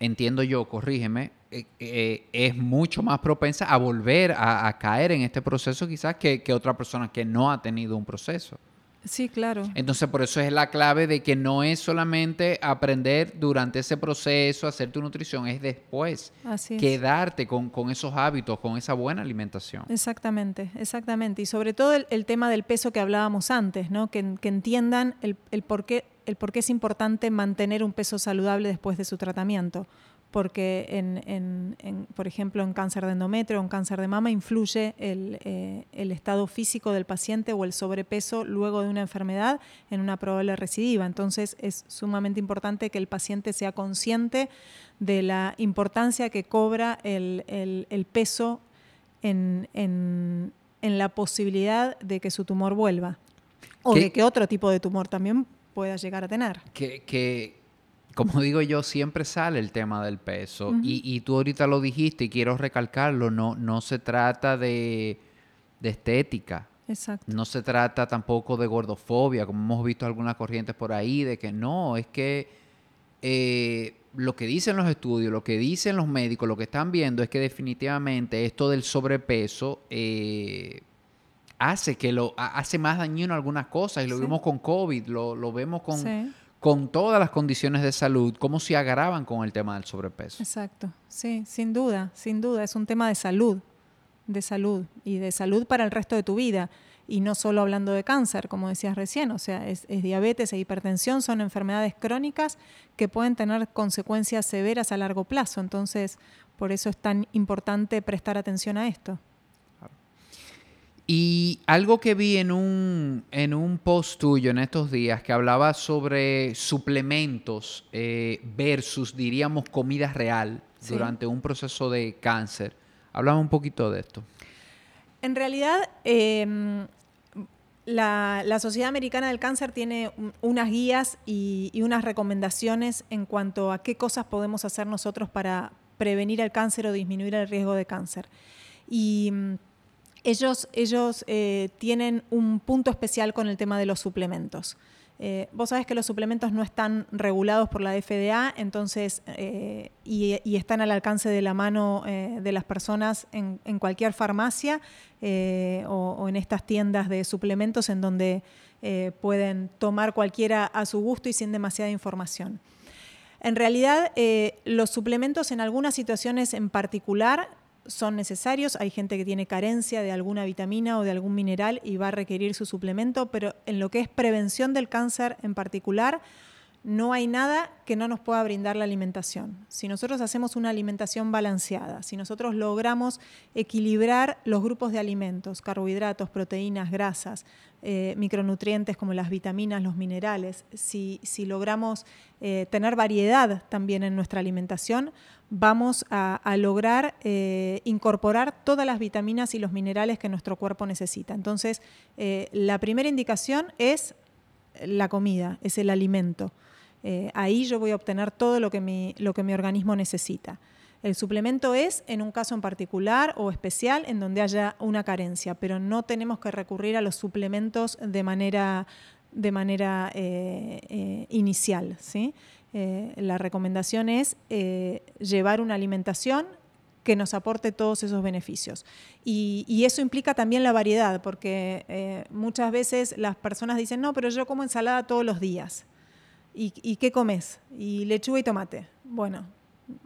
entiendo yo, corrígeme, eh, eh, es mucho más propensa a volver a, caer en este proceso quizás que, otra persona que no ha tenido un proceso. Sí, claro. Entonces, por eso es la clave de que no es solamente aprender durante ese proceso, hacer tu nutrición, es después quedarte con, esos hábitos, con esa buena alimentación. Exactamente, exactamente. Y sobre todo el, tema del peso que hablábamos antes, ¿no? Que, que entiendan el, el por qué el por qué es importante mantener un peso saludable después de su tratamiento. Porque, en, por ejemplo, en cáncer de endometrio o en cáncer de mama influye eh, el, estado físico del paciente o el sobrepeso luego de una enfermedad en una probable recidiva. Entonces, es sumamente importante que el paciente sea consciente de la importancia que cobra el, peso en, la posibilidad de que su tumor vuelva. O de que otro tipo de tumor también pueda llegar a tener. Que, como digo yo, siempre sale el tema del peso. y, tú ahorita lo dijiste y quiero recalcarlo, no, no se trata de, estética. Exacto. No se trata tampoco de gordofobia, como hemos visto algunas corrientes por ahí, de que no, es que eh, lo que dicen los estudios, lo que dicen los médicos, lo que están viendo es que definitivamente esto del sobrepeso eh, hace que lo hace más dañino algunas cosas y lo vemos con COVID, lo, vemos con, con todas las condiciones de salud, cómo se agravan con el tema del sobrepeso. Exacto, sí, sin duda, sin duda, es un tema de salud, de salud y de salud para el resto de tu vida. Y no solo hablando de cáncer, como decías recién, o sea, es, es diabetes e hipertensión, son enfermedades crónicas que pueden tener consecuencias severas a largo plazo. Entonces, por eso es tan importante prestar atención a esto. Y algo que vi en un, en un post tuyo en estos días que hablaba sobre suplementos eh, versus, diríamos, comida real durante un proceso de cáncer. Hablaba un poquito de esto. En realidad, em, la, Sociedad Americana del Cáncer tiene unas guías y, y, unas recomendaciones en cuanto a qué cosas podemos hacer nosotros para prevenir el cáncer o disminuir el riesgo de cáncer. Y ellos, ellos eh, tienen un punto especial con el tema de los suplementos. Eh, vos sabés que los suplementos no están regulados por la FDA, entonces, eh, y, están al alcance de la mano de las personas en, cualquier farmacia o, en estas tiendas de suplementos en donde pueden tomar cualquiera a su gusto y sin demasiada información. En realidad, los suplementos en algunas situaciones en particular son necesarios. Hay gente que tiene carencia de alguna vitamina o de algún mineral y va a requerir su suplemento, pero en lo que es prevención del cáncer en particular, no hay nada que no nos pueda brindar la alimentación. Si nosotros hacemos una alimentación balanceada, si nosotros logramos equilibrar los grupos de alimentos, carbohidratos, proteínas, grasas, eh, micronutrientes como las vitaminas, los minerales, si, logramos eh, tener variedad también en nuestra alimentación, vamos a, lograr eh, incorporar todas las vitaminas y los minerales que nuestro cuerpo necesita. Entonces, la primera indicación es la comida, es el alimento. Eh, ahí yo voy a obtener todo lo que, mi, lo que mi organismo necesita. El suplemento es en un caso en particular o especial en donde haya una carencia, pero no tenemos que recurrir a los suplementos de manera, de manera eh, eh, inicial. ¿sí? La recomendación es llevar una alimentación que nos aporte todos esos beneficios. Y, y eso implica también la variedad, porque muchas veces las personas dicen, no, pero yo como ensalada todos los días. ¿Y, qué comes? Y lechuga y tomate. Bueno,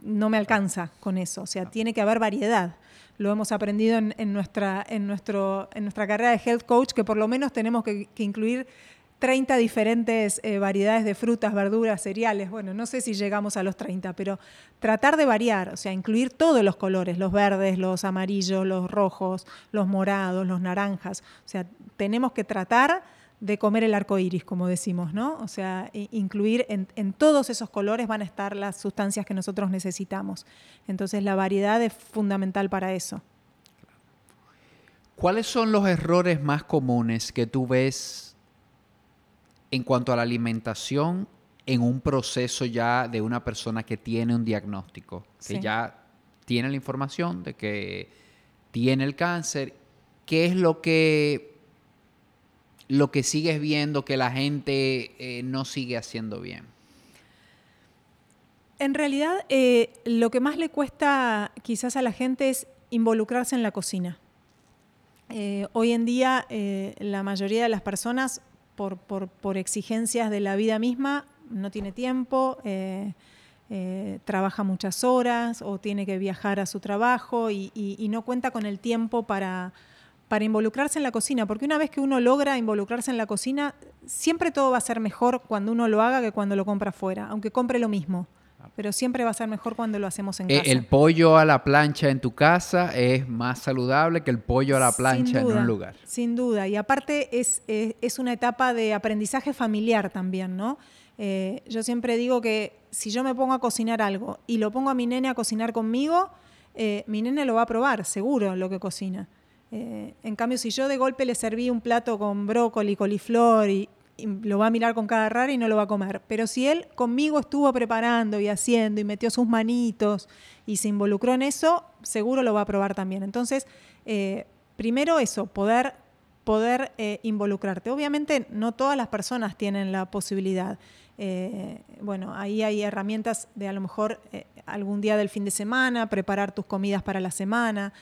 no me alcanza con eso. O sea, tiene que haber variedad. Lo hemos aprendido en, nuestra, en, nuestro, en nuestra carrera de health coach, que por lo menos tenemos que, incluir 30 diferentes eh, variedades de frutas, verduras, cereales. Bueno, no sé si llegamos a los 30, pero tratar de variar, o sea, incluir todos los colores, los verdes, los amarillos, los rojos, los morados, los naranjas. O sea, tenemos que tratar de comer el arco iris, como decimos, ¿no? O sea, incluir en, todos esos colores van a estar las sustancias que nosotros necesitamos. Entonces, la variedad es fundamental para eso. ¿Cuáles son los errores más comunes que tú ves en cuanto a la alimentación en un proceso ya de una persona que tiene un diagnóstico, que ya tiene la información de que tiene el cáncer? ¿Qué es lo que lo que sigues viendo que la gente eh, no sigue haciendo bien? En realidad, eh, lo que más le cuesta quizás a la gente es involucrarse en la cocina. Eh, hoy en día, la mayoría de las personas, por, exigencias de la vida misma, no tiene tiempo, trabaja muchas horas o tiene que viajar a su trabajo y no cuenta con el tiempo para, para involucrarse en la cocina, porque una vez que uno logra involucrarse en la cocina, siempre todo va a ser mejor cuando uno lo haga que cuando lo compra afuera, aunque compre lo mismo. Pero siempre va a ser mejor cuando lo hacemos en eh, casa. El pollo a la plancha en tu casa es más saludable que el pollo a la plancha en un lugar. Sin duda. Y aparte es, es, una etapa de aprendizaje familiar también, ¿no? Eh, yo siempre digo que si yo me pongo a cocinar algo y lo pongo a mi nene a cocinar conmigo, eh, mi nene lo va a probar, seguro, lo que cocina. Eh, en cambio, si yo de golpe le serví un plato con brócoli, coliflor y, lo va a mirar con cada rara y no lo va a comer. Pero si él conmigo estuvo preparando y haciendo y metió sus manitos y se involucró en eso, seguro lo va a probar también. Entonces, eh, primero eso, poder, poder eh, involucrarte. Obviamente no todas las personas tienen la posibilidad. bueno, ahí hay herramientas de a lo mejor algún día del fin de semana, preparar tus comidas para la semana,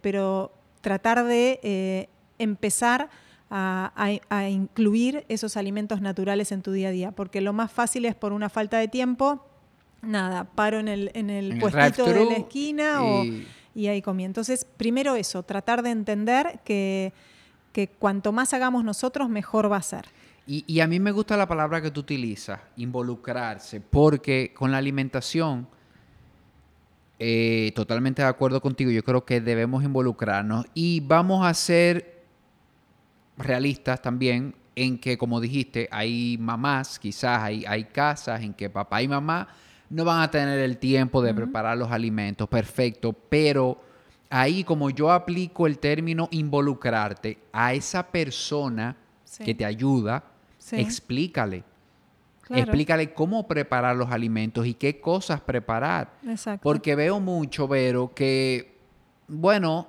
pero tratar de eh, empezar a, incluir esos alimentos naturales en tu día a día, porque lo más fácil es por una falta de tiempo, nada, paro en el, en el puestito de la esquina y... ahí comí. Entonces, primero eso, tratar de entender que, que cuanto más hagamos nosotros, mejor va a ser. Y, y, a mí me gusta la palabra que tú utilizas, involucrarse, porque con la alimentación eh, totalmente de acuerdo contigo. Yo creo que debemos involucrarnos y vamos a ser realistas también en que, como dijiste, hay mamás, quizás hay, hay casas en que papá y mamá no van a tener el tiempo de preparar los alimentos, perfecto, pero ahí como yo aplico el término involucrarte a esa persona que te ayuda, explícale. Explícale cómo preparar los alimentos y qué cosas preparar. Exacto. Porque veo mucho, Vero, que, bueno,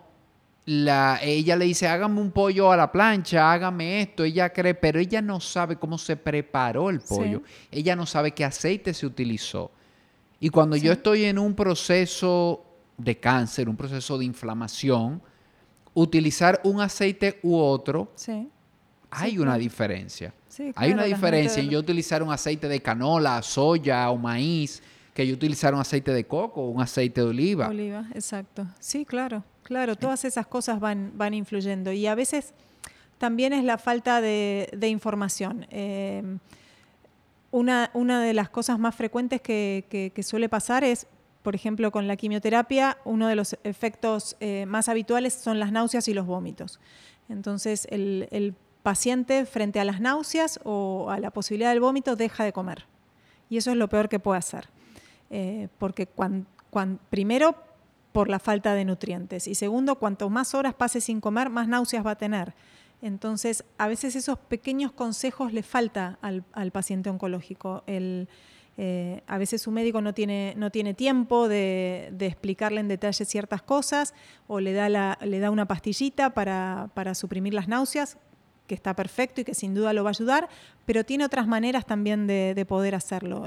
la, ella le dice, hágame un pollo a la plancha, hágame esto, ella cree, pero ella no sabe cómo se preparó el pollo, ella no sabe qué aceite se utilizó. Y cuando yo estoy en un proceso de cáncer, un proceso de inflamación, utilizar un aceite u otro hay una diferencia. hay una diferencia en yo utilizar un aceite de canola, soya o maíz que yo utilizar un aceite de coco o un aceite de oliva. Oliva, exacto. Sí, claro, claro, todas esas cosas van, van influyendo y a veces también es la falta de, información. Em, una, una, de las cosas más frecuentes que, suele pasar es, por ejemplo, con la quimioterapia, uno de los efectos eh, más habituales son las náuseas y los vómitos. Entonces, el, paciente frente a las náuseas o a la posibilidad del vómito deja de comer. Y eso es lo peor que puede hacer. Eh, porque primero, por la falta de nutrientes. Y segundo, cuanto más horas pase sin comer, más náuseas va a tener. Entonces, a veces esos pequeños consejos le falta al, paciente oncológico. Eh, a veces su médico no tiene, no tiene tiempo de, explicarle en detalle ciertas cosas o le da, le da una pastillita para, suprimir las náuseas, que está perfecto y que sin duda lo va a ayudar, pero tiene otras maneras también de, poder hacerlo.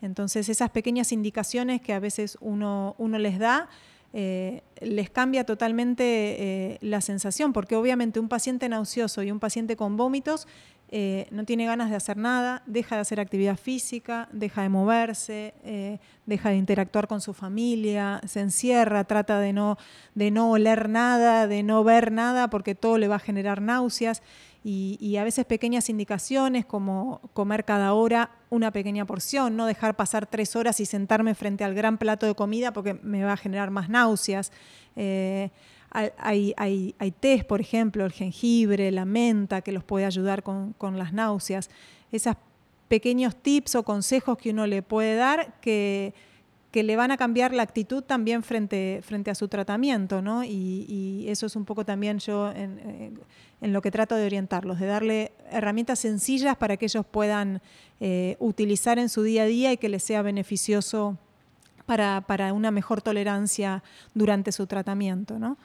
entonces, esas pequeñas indicaciones que a veces uno, uno les da, eh, les cambia totalmente eh, la sensación, porque obviamente un paciente nauseoso y un paciente con vómitos eh, no tiene ganas de hacer nada, deja de hacer actividad física, deja de moverse, deja de interactuar con su familia, se encierra, trata de no, de no oler nada, de no ver nada, porque todo le va a generar náuseas y, a veces pequeñas indicaciones como comer cada hora una pequeña porción, no dejar pasar tres horas y sentarme frente al gran plato de comida porque me va a generar más náuseas. Eh, hay, hay, por ejemplo, el jengibre, la menta, que los puede ayudar con, las náuseas. Esos pequeños tips o consejos que uno le puede dar que le van a cambiar la actitud también frente, a su tratamiento, ¿no? Y, eso es un poco también yo en, lo que trato de orientarlos, de darle herramientas sencillas para que ellos puedan eh, utilizar en su día a día y que les sea beneficioso para, para una mejor tolerancia durante su tratamiento, ¿no?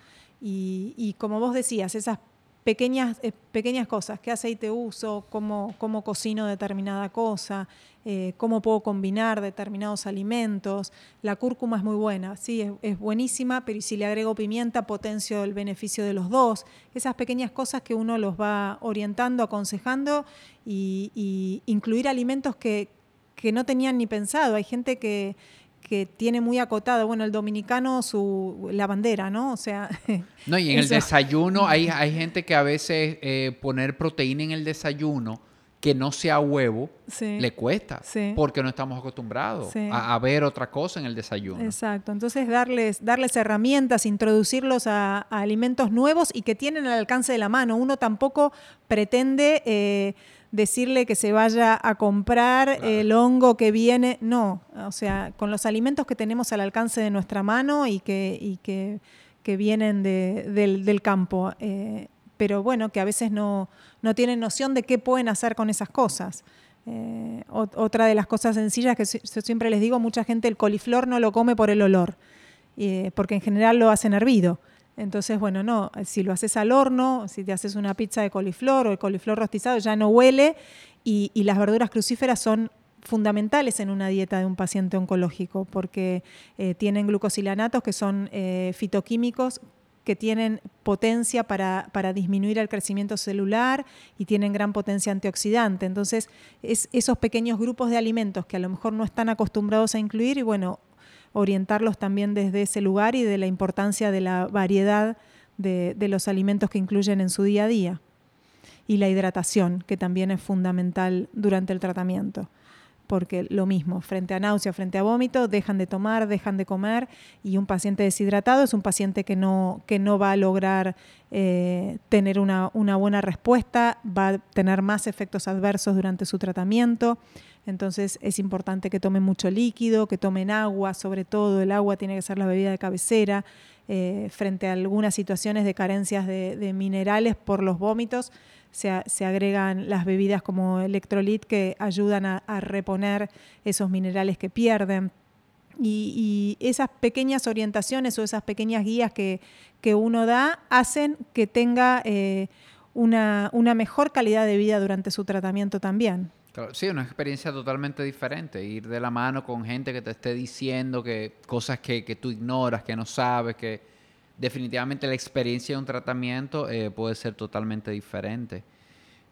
Y, y, como vos decías, esas pequeñas, eh, pequeñas cosas, qué aceite uso, cómo, cómo cocino determinada cosa, eh, cómo puedo combinar determinados alimentos. La cúrcuma es muy buena, sí, es, buenísima, pero si le agrego pimienta potencio el beneficio de los dos. Esas pequeñas cosas que uno los va orientando, aconsejando y, incluir alimentos que, que no tenían ni pensado. Hay gente que que tiene muy acotado, bueno, el dominicano su la bandera, ¿no? O sea... No, y en el desayuno hay, hay gente que a veces eh, poner proteína en el desayuno que no sea huevo le cuesta porque no estamos acostumbrados a, ver otra cosa en el desayuno. Exacto, entonces darles, darles herramientas, introducirlos a, alimentos nuevos y que tienen al alcance de la mano. Uno tampoco pretende... Eh, decirle que se vaya a comprar el hongo que viene, no, o sea, con los alimentos que tenemos al alcance de nuestra mano y que, y que, vienen del, campo, eh, pero bueno, que a veces no, no, tienen noción de qué pueden hacer con esas cosas. Eh, otra de las cosas sencillas que yo siempre les digo, mucha gente el coliflor no lo come por el olor, eh, porque en general lo hacen hervido. Entonces, bueno, no, si lo haces al horno, si te haces una pizza de coliflor o el coliflor rostizado, ya no huele y, las verduras crucíferas son fundamentales en una dieta de un paciente oncológico porque eh, tienen glucosilanatos que son eh, fitoquímicos que tienen potencia para, disminuir el crecimiento celular y tienen gran potencia antioxidante. Entonces, es esos pequeños grupos de alimentos que a lo mejor no están acostumbrados a incluir y bueno, orientarlos también desde ese lugar y de la importancia de la variedad de, los alimentos que incluyen en su día a día. Y la hidratación, que también es fundamental durante el tratamiento porque lo mismo, frente a náusea, frente a vómito, dejan de tomar, dejan de comer y un paciente deshidratado es un paciente que no, que no va a lograr eh, tener una, una, buena respuesta, va a tener más efectos adversos durante su tratamiento. Entonces es importante que tomen mucho líquido, que tomen agua, sobre todo el agua tiene que ser la bebida de cabecera. Eh, frente a algunas situaciones de carencias de, minerales por los vómitos, se, agregan las bebidas como electrolit que ayudan a, reponer esos minerales que pierden. Y, esas pequeñas orientaciones o esas pequeñas guías que, uno da hacen que tenga eh, una mejor calidad de vida durante su tratamiento también sí, una experiencia totalmente diferente. Ir de la mano con gente que te esté diciendo que cosas que, tú ignoras, que no sabes, que definitivamente la experiencia de un tratamiento eh, puede ser totalmente diferente.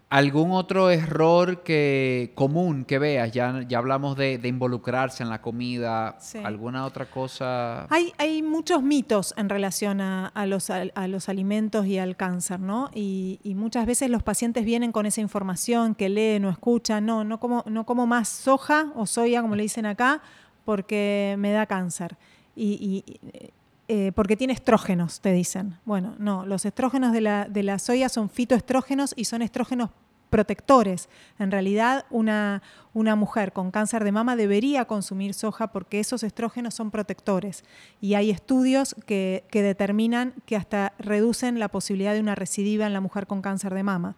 ¿Algún otro error que común que veas? Ya, ya hablamos de, involucrarse en la comida. ¿Alguna otra cosa? Hay, hay muchos mitos en relación a, los, a, los, alimentos y al cáncer, ¿no? Y, muchas veces los pacientes vienen con esa información que leen o escuchan. No, no como, no como más soja o soya, como le dicen acá, porque me da cáncer. Y, eh, porque tiene estrógenos, te dicen. Bueno, no, los estrógenos de la, de soya son fitoestrógenos y son estrógenos protectores. En realidad, una, una, mujer con cáncer de mama debería consumir soja porque esos estrógenos son protectores. Y hay estudios que, determinan que hasta reducen la posibilidad de una recidiva en la mujer con cáncer de mama.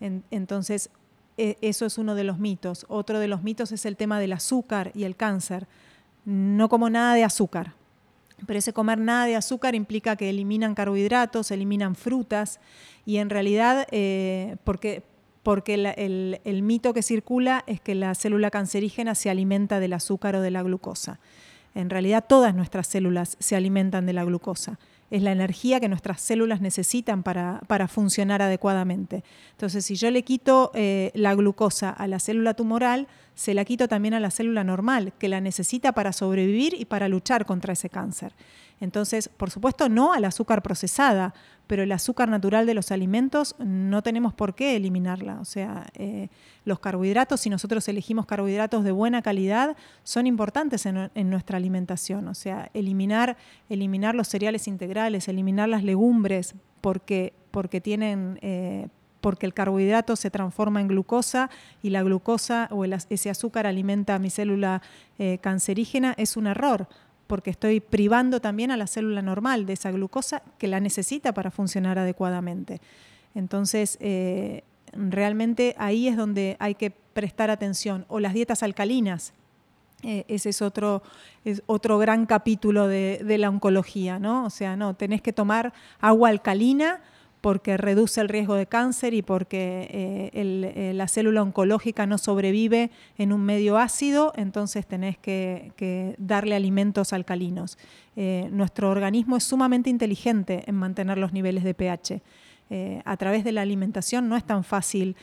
entonces, e, eso es uno de los mitos. Otro de los mitos es el tema del azúcar y el cáncer. No como nada de azúcar. Pero ese comer nada de azúcar implica que eliminan carbohidratos, eliminan frutas y en realidad, eh, porque, porque el, el, mito que circula es que la célula cancerígena se alimenta del azúcar o de la glucosa. En realidad todas nuestras células se alimentan de la glucosa es la energía que nuestras células necesitan para, funcionar adecuadamente. Entonces, si yo le quito eh, la glucosa a la célula tumoral, se la quito también a la célula normal, que la necesita para sobrevivir y para luchar contra ese cáncer. Entonces, por supuesto, no al azúcar procesada, pero el azúcar natural de los alimentos no tenemos por qué eliminarla. O sea, eh, los carbohidratos, si nosotros elegimos carbohidratos de buena calidad, son importantes en, nuestra alimentación. O sea, eliminar, eliminar los cereales integrales, eliminar las legumbres, porque, porque tienen... Eh, porque el carbohidrato se transforma en glucosa y la glucosa o ese azúcar alimenta a mi célula eh, cancerígena, es un error porque estoy privando también a la célula normal de esa glucosa que la necesita para funcionar adecuadamente. Entonces, eh, realmente ahí es donde hay que prestar atención. O las dietas alcalinas. Eh, ese es otro, es otro gran capítulo de, de, la oncología, ¿no? O sea, no, tenés que tomar agua alcalina porque reduce el riesgo de cáncer y porque eh, eh, la célula oncológica no sobrevive en un medio ácido, entonces tenés que, darle alimentos alcalinos. Eh, nuestro organismo es sumamente inteligente en mantener los niveles de pH. a través de la alimentación no es tan fácil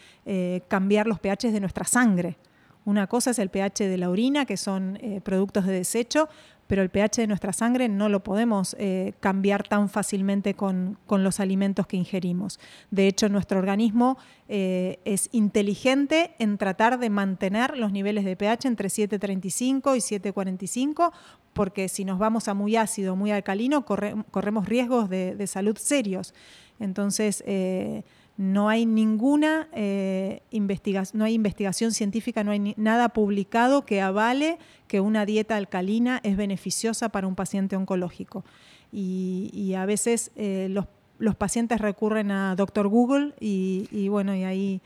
cambiar los pH de nuestra sangre. Una cosa es el pH de la orina, que son productos de desecho, pero el pH de nuestra sangre no lo podemos eh, cambiar tan fácilmente con, los alimentos que ingerimos. De hecho, nuestro organismo eh, es inteligente en tratar de mantener los niveles de pH entre 7,35 y 7,45, porque si nos vamos a muy ácido, muy alcalino, corremos riesgos de, salud serios. Entonces, eh, no hay ninguna eh, investigación, no hay investigación científica, no hay nada publicado que avale que una dieta alcalina es beneficiosa para un paciente oncológico. Y, a veces eh, los, pacientes recurren a Doctor Google y, bueno, y ahí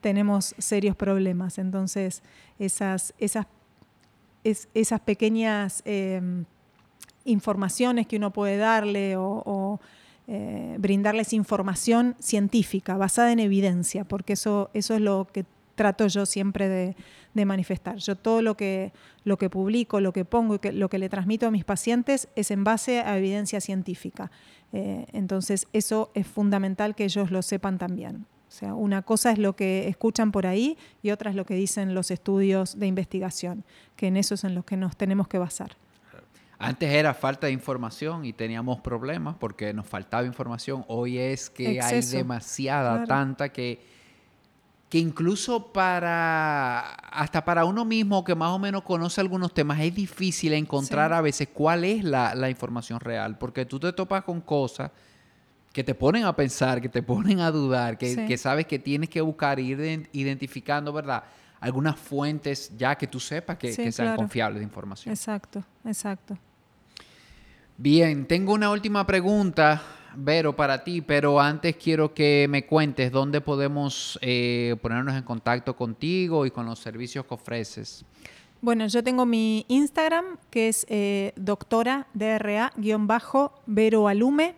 tenemos serios problemas. Entonces, esas, esas, esas pequeñas em, informaciones que uno puede darle o eh, brindarles información científica basada en evidencia, porque eso, eso es lo que trato yo siempre de, manifestar. Yo todo lo que, lo que publico, lo que pongo y lo que le transmito a mis pacientes es en base a evidencia científica. Eh, entonces, eso es fundamental que ellos lo sepan también. O sea, una cosa es lo que escuchan por ahí y otra es lo que dicen los estudios de investigación, que en eso es en los que nos tenemos que basar. Antes era falta de información y teníamos problemas porque nos faltaba información. Hoy es que hay demasiada, tanta que, que incluso para, hasta para uno mismo que más o menos conoce algunos temas, es difícil encontrar a veces cuál es la, información real, porque tú te topas con cosas que te ponen a pensar, que te ponen a dudar, que, sabes que tienes que buscar, ir identificando, ¿verdad? Algunas fuentes ya que tú sepas que, sean confiables de información. Exacto, exacto. Bien, tengo una última pregunta, Vero, para ti, pero antes quiero que me cuentes dónde podemos eh, ponernos en contacto contigo y con los servicios que ofreces. Bueno, yo tengo mi Instagram, que es eh, doctora DRA-Vero Alume.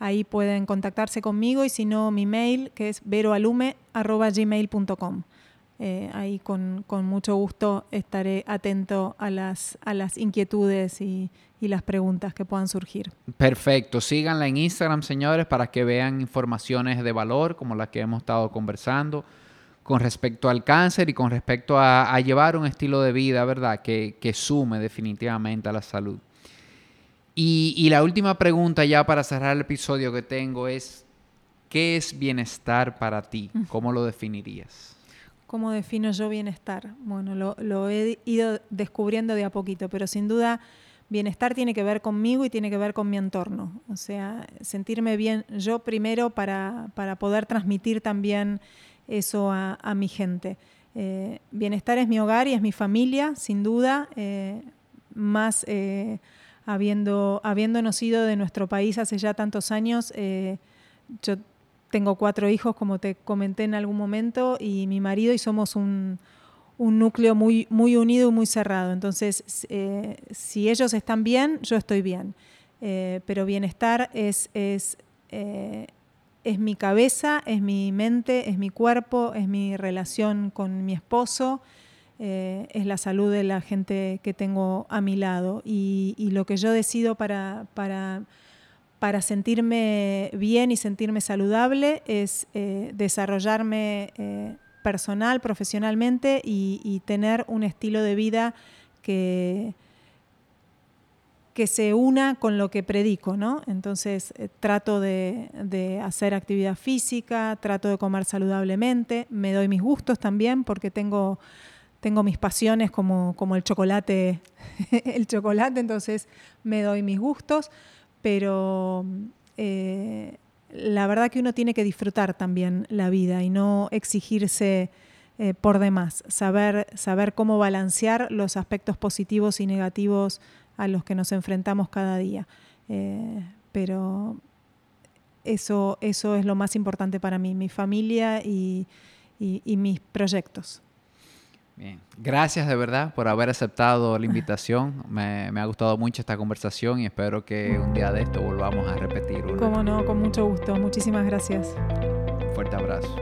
Ahí pueden contactarse conmigo y si no, mi mail, que es veroalume.gmail.com. Eh, ahí con, mucho gusto estaré atento a las, a las inquietudes y, las preguntas que puedan surgir. Perfecto, síganla en Instagram, señores, para que vean informaciones de valor como las que hemos estado conversando. con respecto al cáncer y con respecto a, llevar un estilo de vida, ¿verdad? Que, sume definitivamente a la salud. Y, y, la última pregunta ya para cerrar el episodio que tengo es, ¿qué es bienestar para ti? ¿Cómo lo definirías? ¿Cómo defino yo bienestar? Bueno, lo, he ido descubriendo de a poquito, pero sin duda bienestar tiene que ver conmigo y tiene que ver con mi entorno. O sea, sentirme bien yo primero para, poder transmitir también eso a, mi gente. Eh, bienestar es mi hogar y es mi familia, sin duda, eh, más eh, habiendo, habiéndonos ido de nuestro país hace ya tantos años. yo tengo cuatro hijos, como te comenté en algún momento, y mi marido, y somos un, núcleo muy, muy unido y muy cerrado. Entonces, eh, si ellos están bien, yo estoy bien. Eh, pero bienestar es, es, eh, es mi cabeza, es mi mente, es mi cuerpo, es mi relación con mi esposo, es la salud de la gente que tengo a mi lado. Y, y lo que yo decido para, para para sentirme bien y sentirme saludable es desarrollarme personal, profesionalmente y, tener un estilo de vida que, que se una con lo que predico, ¿no? Entonces eh, trato de, hacer actividad física, trato de comer saludablemente, me doy mis gustos también porque tengo, tengo mis pasiones como, como el chocolate, el chocolate, entonces me doy mis gustos pero eh, la verdad que uno tiene que disfrutar también la vida y no exigirse eh, por demás, saber, saber cómo balancear los aspectos positivos y negativos a los que nos enfrentamos cada día. Eh, pero eso, eso es lo más importante para mí, mi familia y mis proyectos. Bien, gracias de verdad por haber aceptado la invitación. Me, ha gustado mucho esta conversación y espero que un día de esto volvamos a repetir. Cómo no, con mucho gusto. Muchísimas gracias. Un fuerte abrazo.